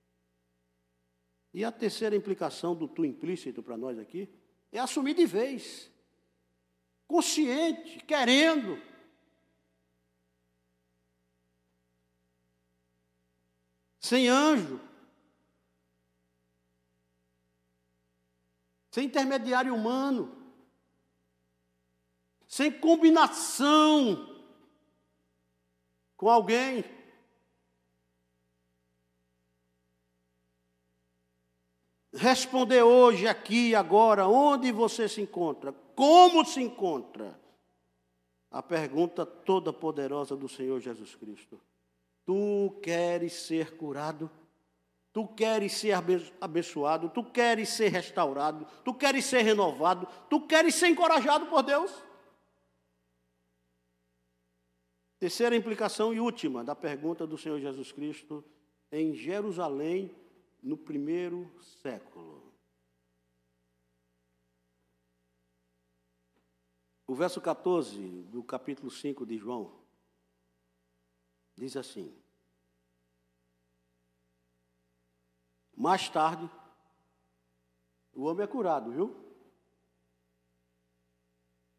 E a terceira implicação do tu implícito para nós aqui é assumir de vez, consciente, querendo. Sem anjo, sem intermediário humano, sem combinação com alguém. Responder hoje, aqui, agora, onde você se encontra, como se encontra. A pergunta toda poderosa do Senhor Jesus Cristo. Tu queres ser curado? Tu queres ser abençoado, tu queres ser restaurado, tu queres ser renovado, tu queres ser encorajado por Deus. Terceira implicação e última da pergunta do Senhor Jesus Cristo em Jerusalém no primeiro século. O verso 14 do capítulo 5 de João diz assim: Mais tarde, o homem é curado, viu?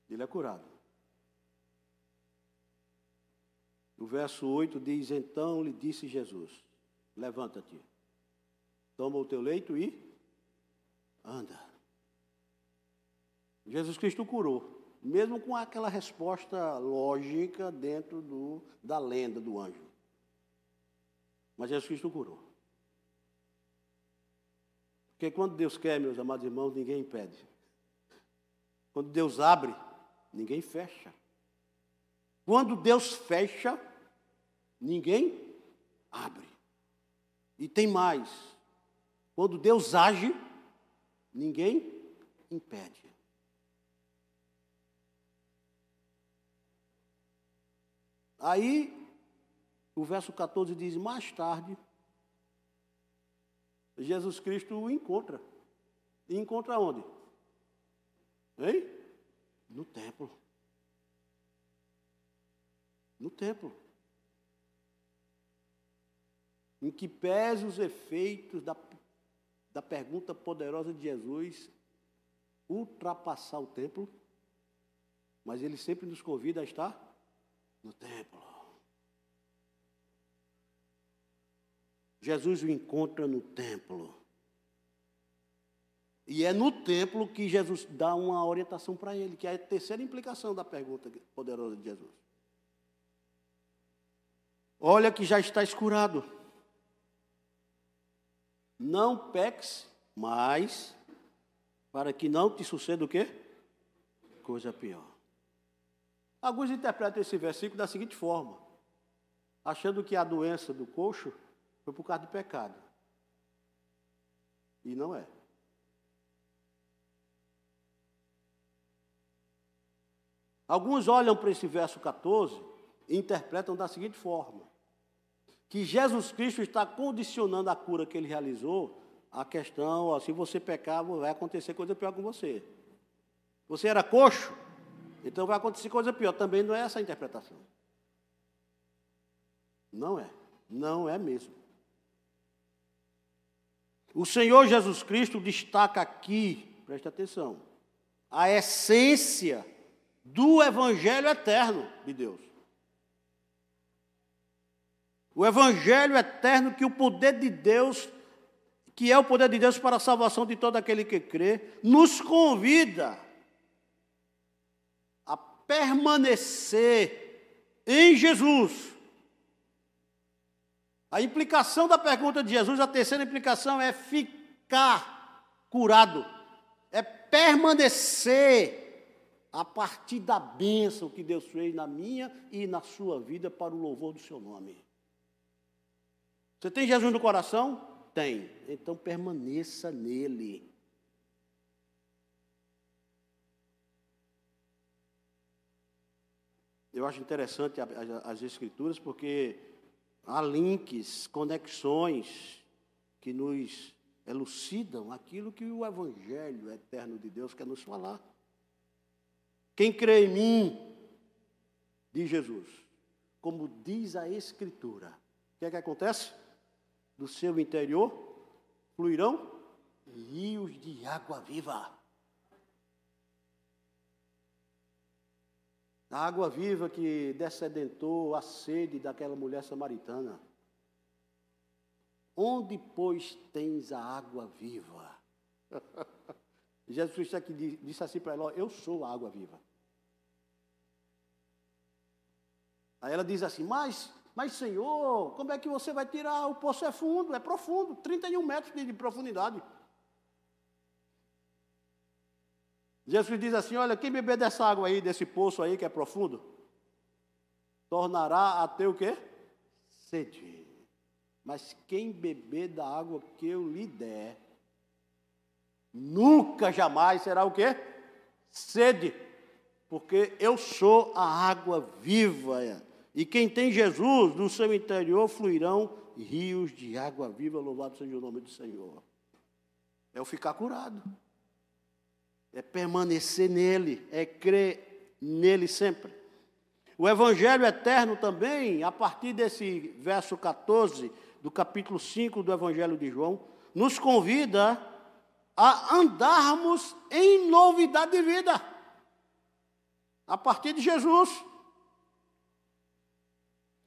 Ele é curado. O verso 8 diz: Então lhe disse Jesus: Levanta-te, toma o teu leito e anda. Jesus Cristo curou, mesmo com aquela resposta lógica dentro do, da lenda do anjo. Mas Jesus Cristo curou. Porque quando Deus quer, meus amados irmãos, ninguém impede. Quando Deus abre, ninguém fecha. Quando Deus fecha, ninguém abre. E tem mais. Quando Deus age, ninguém impede. Aí, o verso 14 diz: Mais tarde, Jesus Cristo o encontra. E encontra onde? Hein? No templo. No templo em que pese os efeitos da da pergunta poderosa de Jesus ultrapassar o templo, mas ele sempre nos convida a estar no templo. Jesus o encontra no templo. E é no templo que Jesus dá uma orientação para ele, que é a terceira implicação da pergunta poderosa de Jesus. Olha que já está escurado. Não peques mais, para que não te suceda o quê? Coisa pior. Alguns interpretam esse versículo da seguinte forma: achando que a doença do coxo foi por causa do pecado. E não é. Alguns olham para esse verso 14 e interpretam da seguinte forma: que Jesus Cristo está condicionando a cura que ele realizou à questão, ó, se você pecar, vai acontecer coisa pior com você. Você era coxo, então vai acontecer coisa pior. Também não é essa a interpretação. Não é. Não é mesmo. O Senhor Jesus Cristo destaca aqui, preste atenção, a essência do Evangelho eterno de Deus. O Evangelho eterno que o poder de Deus, que é o poder de Deus para a salvação de todo aquele que crê, nos convida a permanecer em Jesus. A implicação da pergunta de Jesus, a terceira implicação é ficar curado, é permanecer a partir da bênção que Deus fez na minha e na sua vida para o louvor do seu nome. Você tem Jesus no coração? Tem. Então permaneça nele. Eu acho interessante as Escrituras porque há links, conexões que nos elucidam aquilo que o Evangelho eterno de Deus quer nos falar. Quem crê em mim, diz Jesus, como diz a Escritura, o que é que acontece? Do seu interior fluirão rios de água viva. A água viva que descedentou a sede daquela mulher samaritana. Onde, pois, tens a água viva? Jesus Cristo aqui disse assim para ela: Eu sou a água viva. Aí ela diz assim: Mas, mas Senhor, como é que você vai tirar? O poço é fundo, é profundo 31 metros de, de profundidade. Jesus diz assim: Olha, quem beber dessa água aí, desse poço aí que é profundo, tornará a ter o quê? Sede. Mas quem beber da água que eu lhe der, nunca jamais será o quê? Sede. Porque eu sou a água viva. E quem tem Jesus, no seu interior fluirão rios de água viva, louvado seja o nome do Senhor. É o ficar curado é permanecer nele, é crer nele sempre. O Evangelho eterno também, a partir desse verso 14 do capítulo 5 do Evangelho de João, nos convida a andarmos em novidade de vida, a partir de Jesus.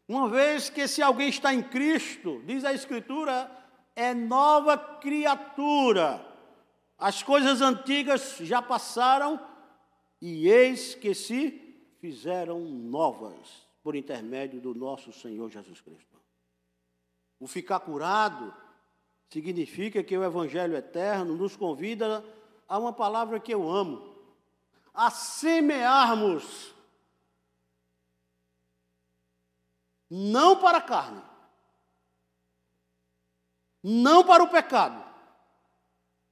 Uma vez que se alguém está em Cristo, diz a Escritura, é nova criatura. As coisas antigas já passaram e eis que se fizeram novas por intermédio do nosso Senhor Jesus Cristo. O ficar curado significa que o Evangelho eterno nos convida a uma palavra que eu amo, a semearmos, não para a carne, não para o pecado,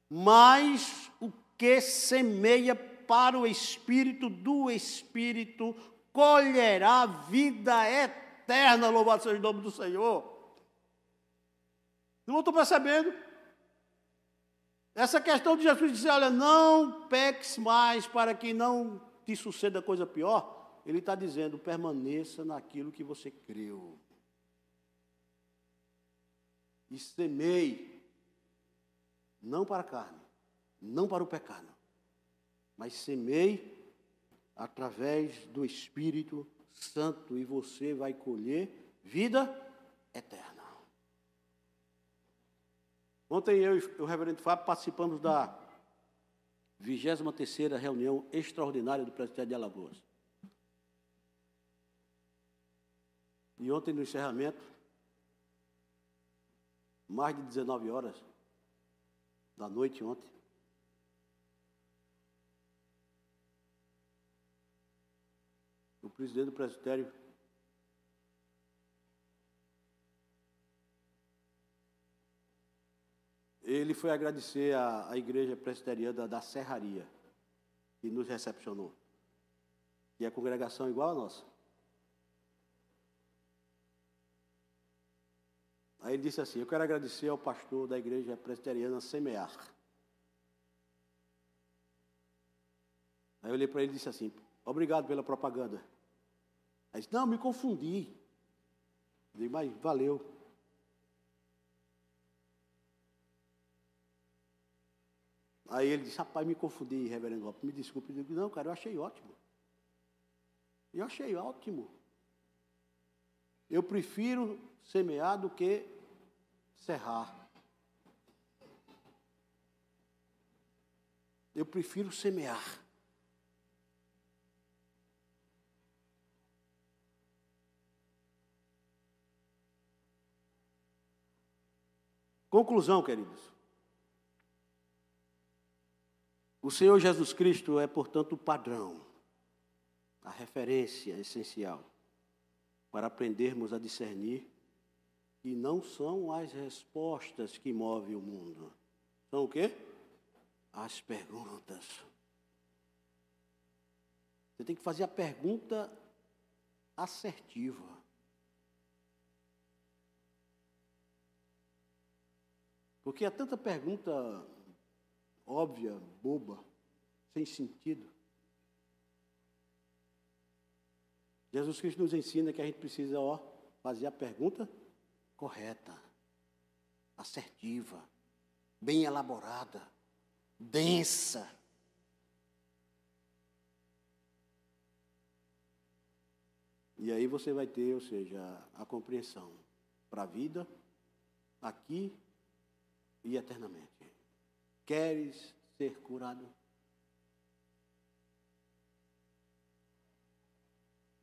mas o que semeia para o Espírito do Espírito colherá vida eterna, louvado seja o nome do Senhor. Não estou percebendo? Essa questão de Jesus dizer, olha, não peques mais para que não te suceda coisa pior. Ele está dizendo, permaneça naquilo que você creu. E semeie não para a carne, não para o pecado, mas semei através do Espírito Santo e você vai colher vida eterna. Ontem eu e o reverendo Fábio participamos da 23 reunião extraordinária do Presbitério de Alagoas. E ontem no encerramento, mais de 19 horas, da noite ontem. O presidente do presbitério ele foi agradecer à, igreja presbiteriana da Serraria, que nos recepcionou. E a congregação igual a nossa. Aí ele disse assim: Eu quero agradecer ao pastor da igreja presbiteriana Semear. Aí eu olhei para ele e disse assim: Obrigado pela propaganda. Aí disse: Não, me confundi. Eu disse, mas valeu. Aí ele disse: Rapaz, me confundi, reverendo me desculpe. Eu disse: Não, cara, eu achei ótimo. Eu achei ótimo. Eu prefiro semear do que serrar. Eu prefiro semear. Conclusão, queridos. O Senhor Jesus Cristo é, portanto, o padrão, a referência essencial para aprendermos a discernir que não são as respostas que movem o mundo. São o quê? As perguntas. Você tem que fazer a pergunta assertiva. Porque há tanta pergunta óbvia, boba, sem sentido. Jesus Cristo nos ensina que a gente precisa, ó, fazer a pergunta correta, assertiva, bem elaborada, densa. E aí você vai ter, ou seja, a compreensão para a vida, aqui e eternamente. Queres ser curado?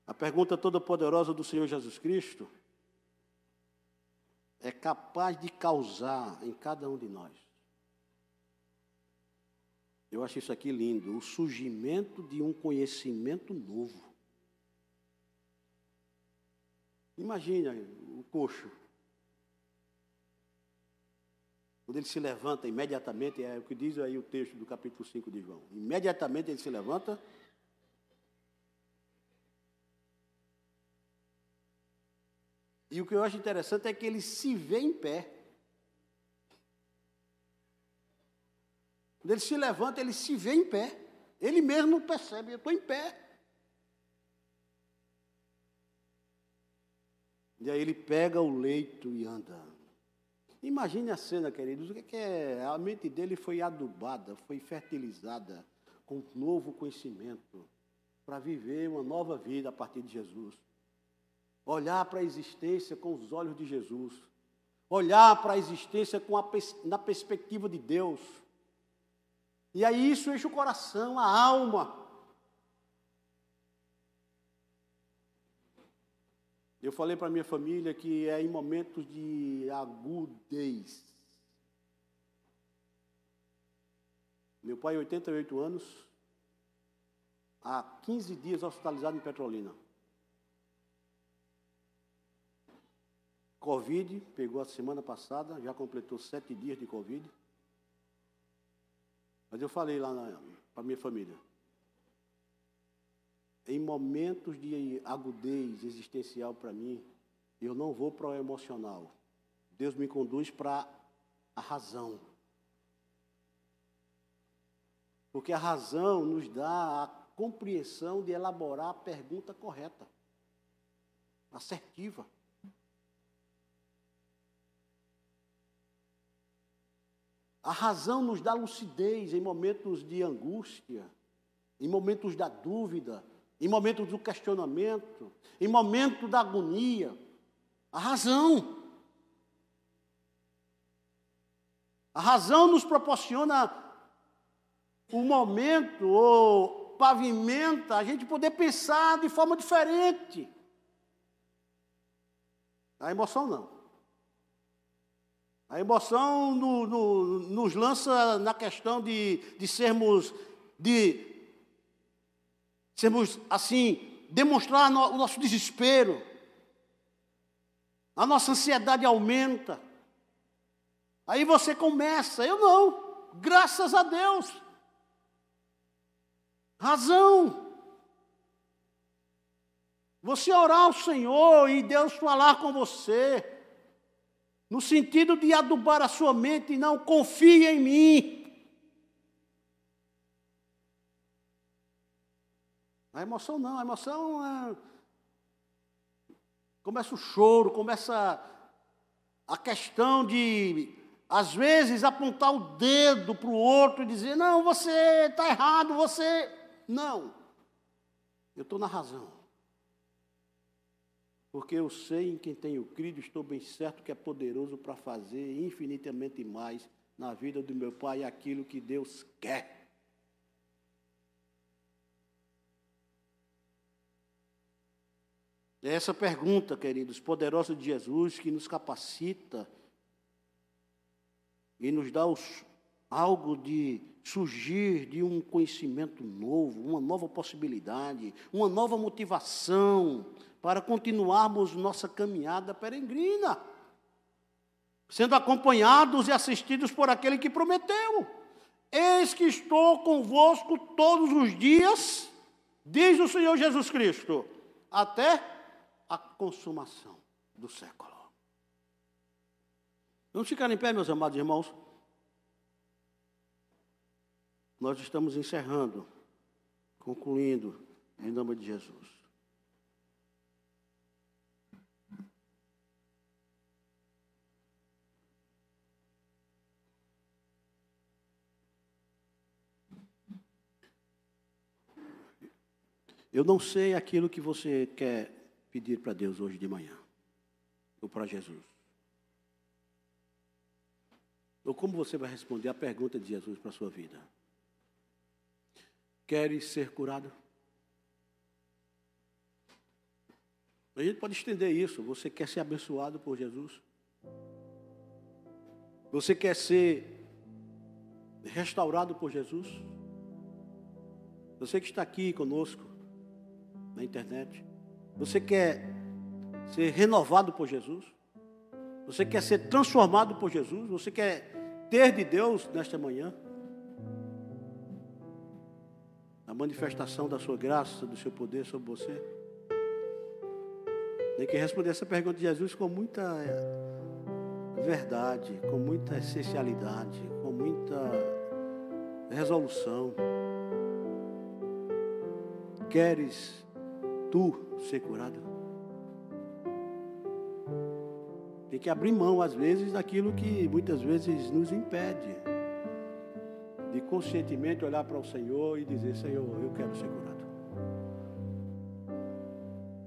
A pergunta toda poderosa do Senhor Jesus Cristo é capaz de causar em cada um de nós. Eu acho isso aqui lindo, o surgimento de um conhecimento novo. Imagina o coxo. Quando ele se levanta imediatamente, é o que diz aí o texto do capítulo 5 de João. Imediatamente ele se levanta E o que eu acho interessante é que ele se vê em pé. Quando ele se levanta, ele se vê em pé. Ele mesmo percebe, eu estou em pé. E aí ele pega o leito e anda. Imagine a cena, queridos. O que é? A mente dele foi adubada, foi fertilizada com novo conhecimento para viver uma nova vida a partir de Jesus olhar para a existência com os olhos de Jesus, olhar para a existência com a, na perspectiva de Deus. E aí isso enche o coração, a alma. Eu falei para minha família que é em momentos de agudez. Meu pai, 88 anos, há 15 dias hospitalizado em Petrolina. Covid, pegou a semana passada, já completou sete dias de Covid. Mas eu falei lá para minha família. Em momentos de agudez existencial para mim, eu não vou para o emocional. Deus me conduz para a razão. Porque a razão nos dá a compreensão de elaborar a pergunta correta, assertiva. A razão nos dá lucidez em momentos de angústia, em momentos da dúvida, em momentos do questionamento, em momentos da agonia. A razão. A razão nos proporciona o momento ou pavimenta a gente poder pensar de forma diferente. A emoção não. A emoção no, no, nos lança na questão de, de sermos, de sermos assim, demonstrar no, o nosso desespero. A nossa ansiedade aumenta. Aí você começa, eu não, graças a Deus. Razão. Você orar ao Senhor e Deus falar com você no sentido de adubar a sua mente, não confie em mim. A emoção não, a emoção é... começa o choro, começa a questão de, às vezes, apontar o dedo para o outro e dizer: não, você está errado, você. Não, eu estou na razão. Porque eu sei em quem tenho crido, estou bem certo que é poderoso para fazer infinitamente mais na vida do meu pai aquilo que Deus quer. É essa pergunta, queridos, poderosa de Jesus, que nos capacita e nos dá os, algo de surgir de um conhecimento novo, uma nova possibilidade, uma nova motivação para continuarmos nossa caminhada peregrina, sendo acompanhados e assistidos por aquele que prometeu. Eis que estou convosco todos os dias, diz o Senhor Jesus Cristo, até a consumação do século. Vamos ficar em pé, meus amados irmãos. Nós estamos encerrando, concluindo, em nome de Jesus. Eu não sei aquilo que você quer pedir para Deus hoje de manhã, ou para Jesus. Ou como você vai responder a pergunta de Jesus para a sua vida? Queres ser curado? A gente pode estender isso. Você quer ser abençoado por Jesus? Você quer ser restaurado por Jesus? Você que está aqui conosco na internet, você quer ser renovado por Jesus? Você quer ser transformado por Jesus? Você quer ter de Deus nesta manhã? A manifestação da sua graça, do seu poder sobre você? Tem que responder essa pergunta de Jesus com muita eh, verdade, com muita essencialidade, com muita resolução. Queres tu ser curado? Tem que abrir mão, às vezes, daquilo que muitas vezes nos impede de conscientemente olhar para o Senhor e dizer: Senhor, eu quero ser curado.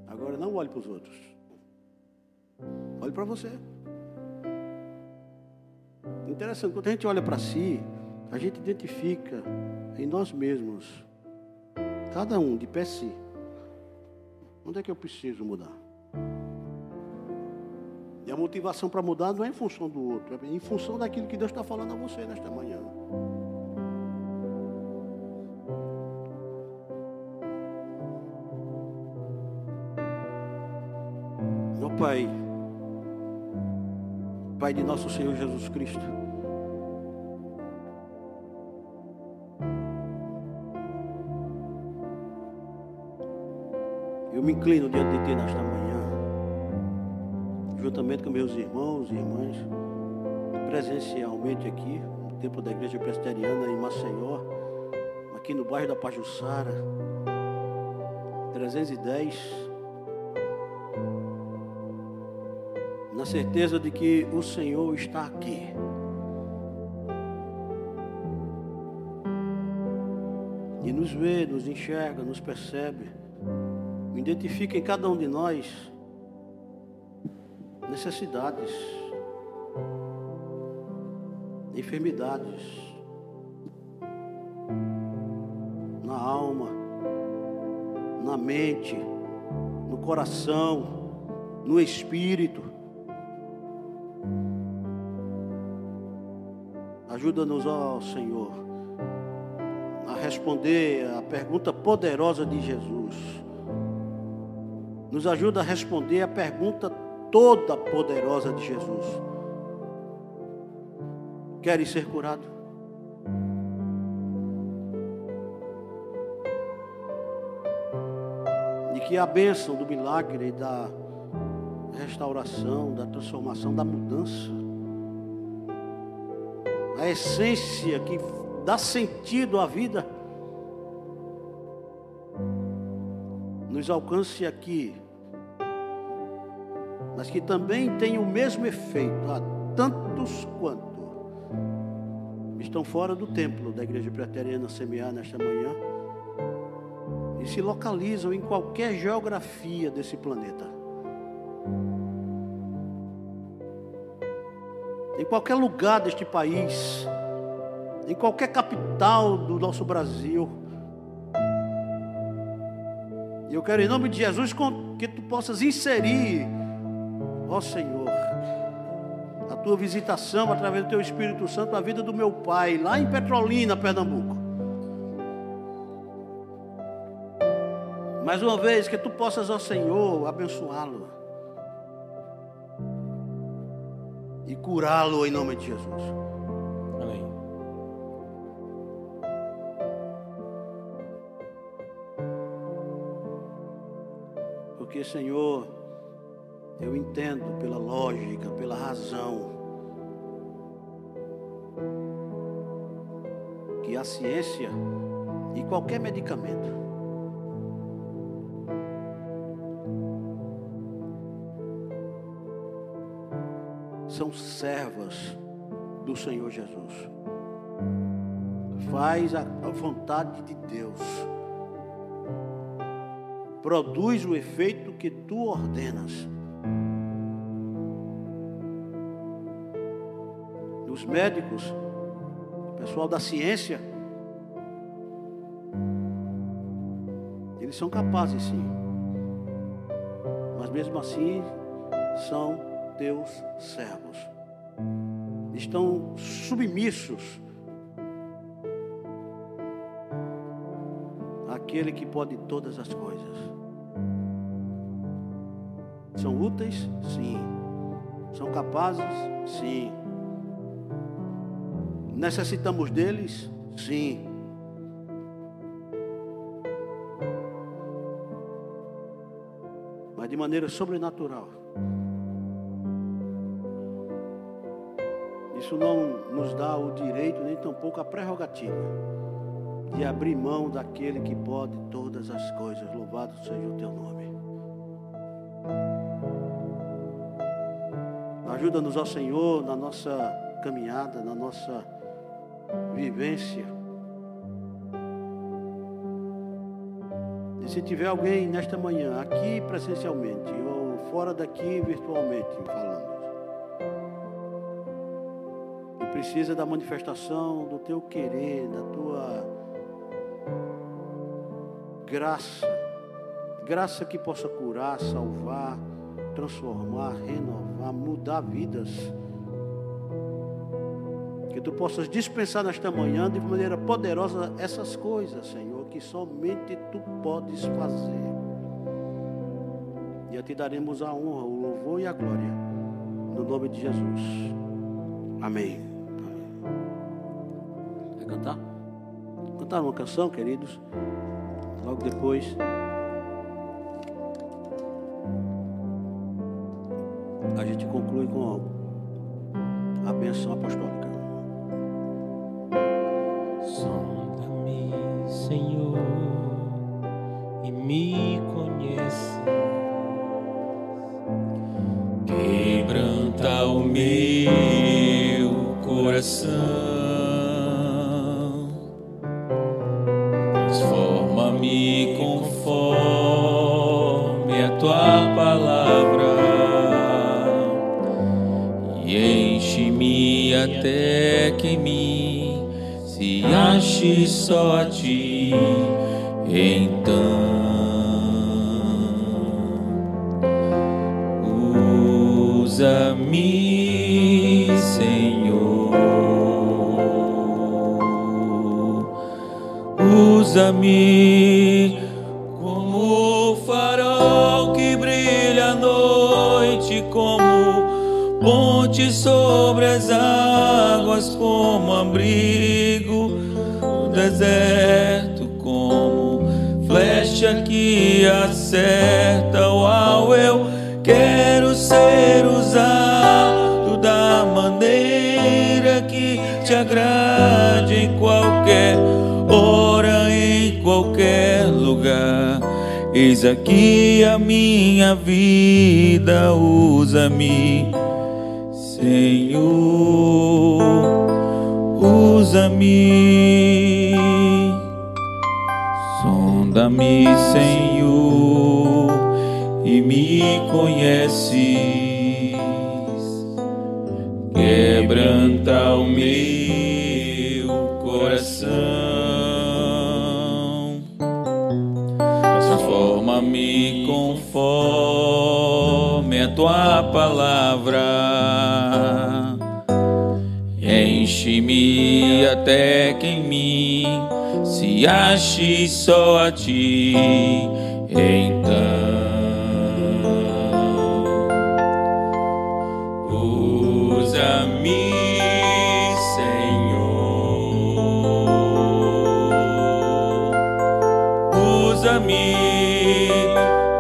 Agora, não olhe para os outros, olhe para você. Interessante, quando a gente olha para si, a gente identifica em nós mesmos, cada um de pé si, onde é que eu preciso mudar. E a motivação para mudar não é em função do outro, é em função daquilo que Deus está falando a você nesta manhã. Meu Pai, Pai de nosso Senhor Jesus Cristo, inclino diante de Ti nesta manhã juntamente com meus irmãos e irmãs, presencialmente aqui, no templo da Igreja Presbiteriana em Maceió, aqui no bairro da Pajussara, 310, na certeza de que o Senhor está aqui. E nos vê, nos enxerga, nos percebe, identifica em cada um de nós necessidades, enfermidades na alma, na mente, no coração, no espírito. Ajuda-nos, ó Senhor, a responder a pergunta poderosa de Jesus. Nos ajuda a responder a pergunta toda poderosa de Jesus. Queres ser curado? E que a bênção do milagre, da restauração, da transformação, da mudança, a essência que dá sentido à vida, nos alcance aqui mas que também tem o mesmo efeito a tantos quanto estão fora do templo da Igreja Preteriana Semear nesta manhã e se localizam em qualquer geografia desse planeta. Em qualquer lugar deste país, em qualquer capital do nosso Brasil. E eu quero, em nome de Jesus, que tu possas inserir ó Senhor, a tua visitação através do teu Espírito Santo à vida do meu pai, lá em Petrolina, Pernambuco. Mais uma vez, que tu possas, ó Senhor, abençoá-lo e curá-lo em nome de Jesus. Porque, Senhor, eu entendo pela lógica, pela razão, que a ciência e qualquer medicamento são servas do Senhor Jesus. Faz a, a vontade de Deus. Produz o efeito que tu ordenas. Os médicos, o pessoal da ciência, eles são capazes sim. Mas mesmo assim, são teus servos. Estão submissos àquele que pode todas as coisas. São úteis? Sim. São capazes? Sim. Necessitamos deles? Sim. Mas de maneira sobrenatural. Isso não nos dá o direito, nem tampouco a prerrogativa de abrir mão daquele que pode todas as coisas. Louvado seja o teu nome. Ajuda-nos, ó Senhor, na nossa caminhada, na nossa vivência. E se tiver alguém nesta manhã, aqui presencialmente, ou fora daqui virtualmente, falando, e precisa da manifestação do teu querer, da tua graça, graça que possa curar, salvar, transformar, renovar, mudar vidas que tu possas dispensar nesta manhã de maneira poderosa essas coisas, Senhor, que somente tu podes fazer. E a ti daremos a honra, o louvor e a glória, no nome de Jesus. Amém. Quer cantar? Cantar uma canção, queridos. Logo depois. A gente conclui com a bênção apostólica. Sonda-me, Senhor, e me conhece. Quebranta o meu coração. Só a ti. Eis aqui a minha vida, usa-me,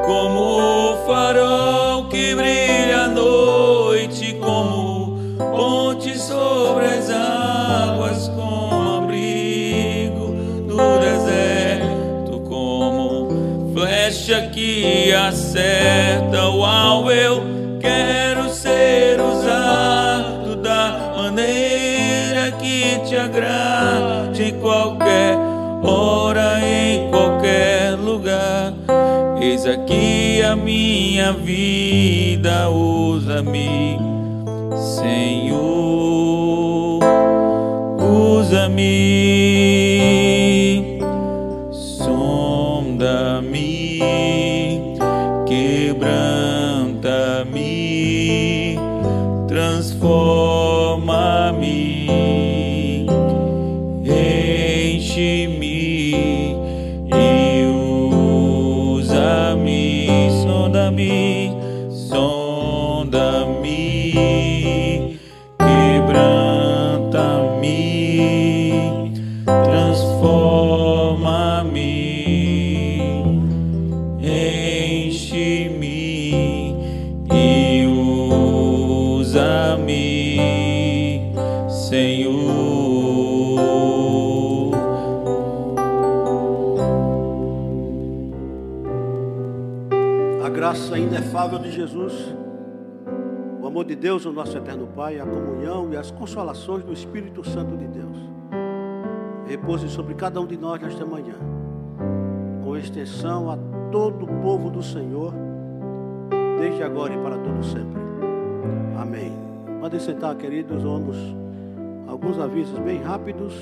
Como o farol que brilha à noite, como ponte sobre as águas, como abrigo no deserto, como flecha que acerta Eis aqui a minha vida, usa-me, Senhor, usa-me, Jesus, o amor de Deus, o nosso eterno Pai, a comunhão e as consolações do Espírito Santo de Deus, repouse sobre cada um de nós nesta manhã, com extensão a todo o povo do Senhor, desde agora e para todo sempre. Amém. Podem sentar, queridos, vamos alguns avisos bem rápidos.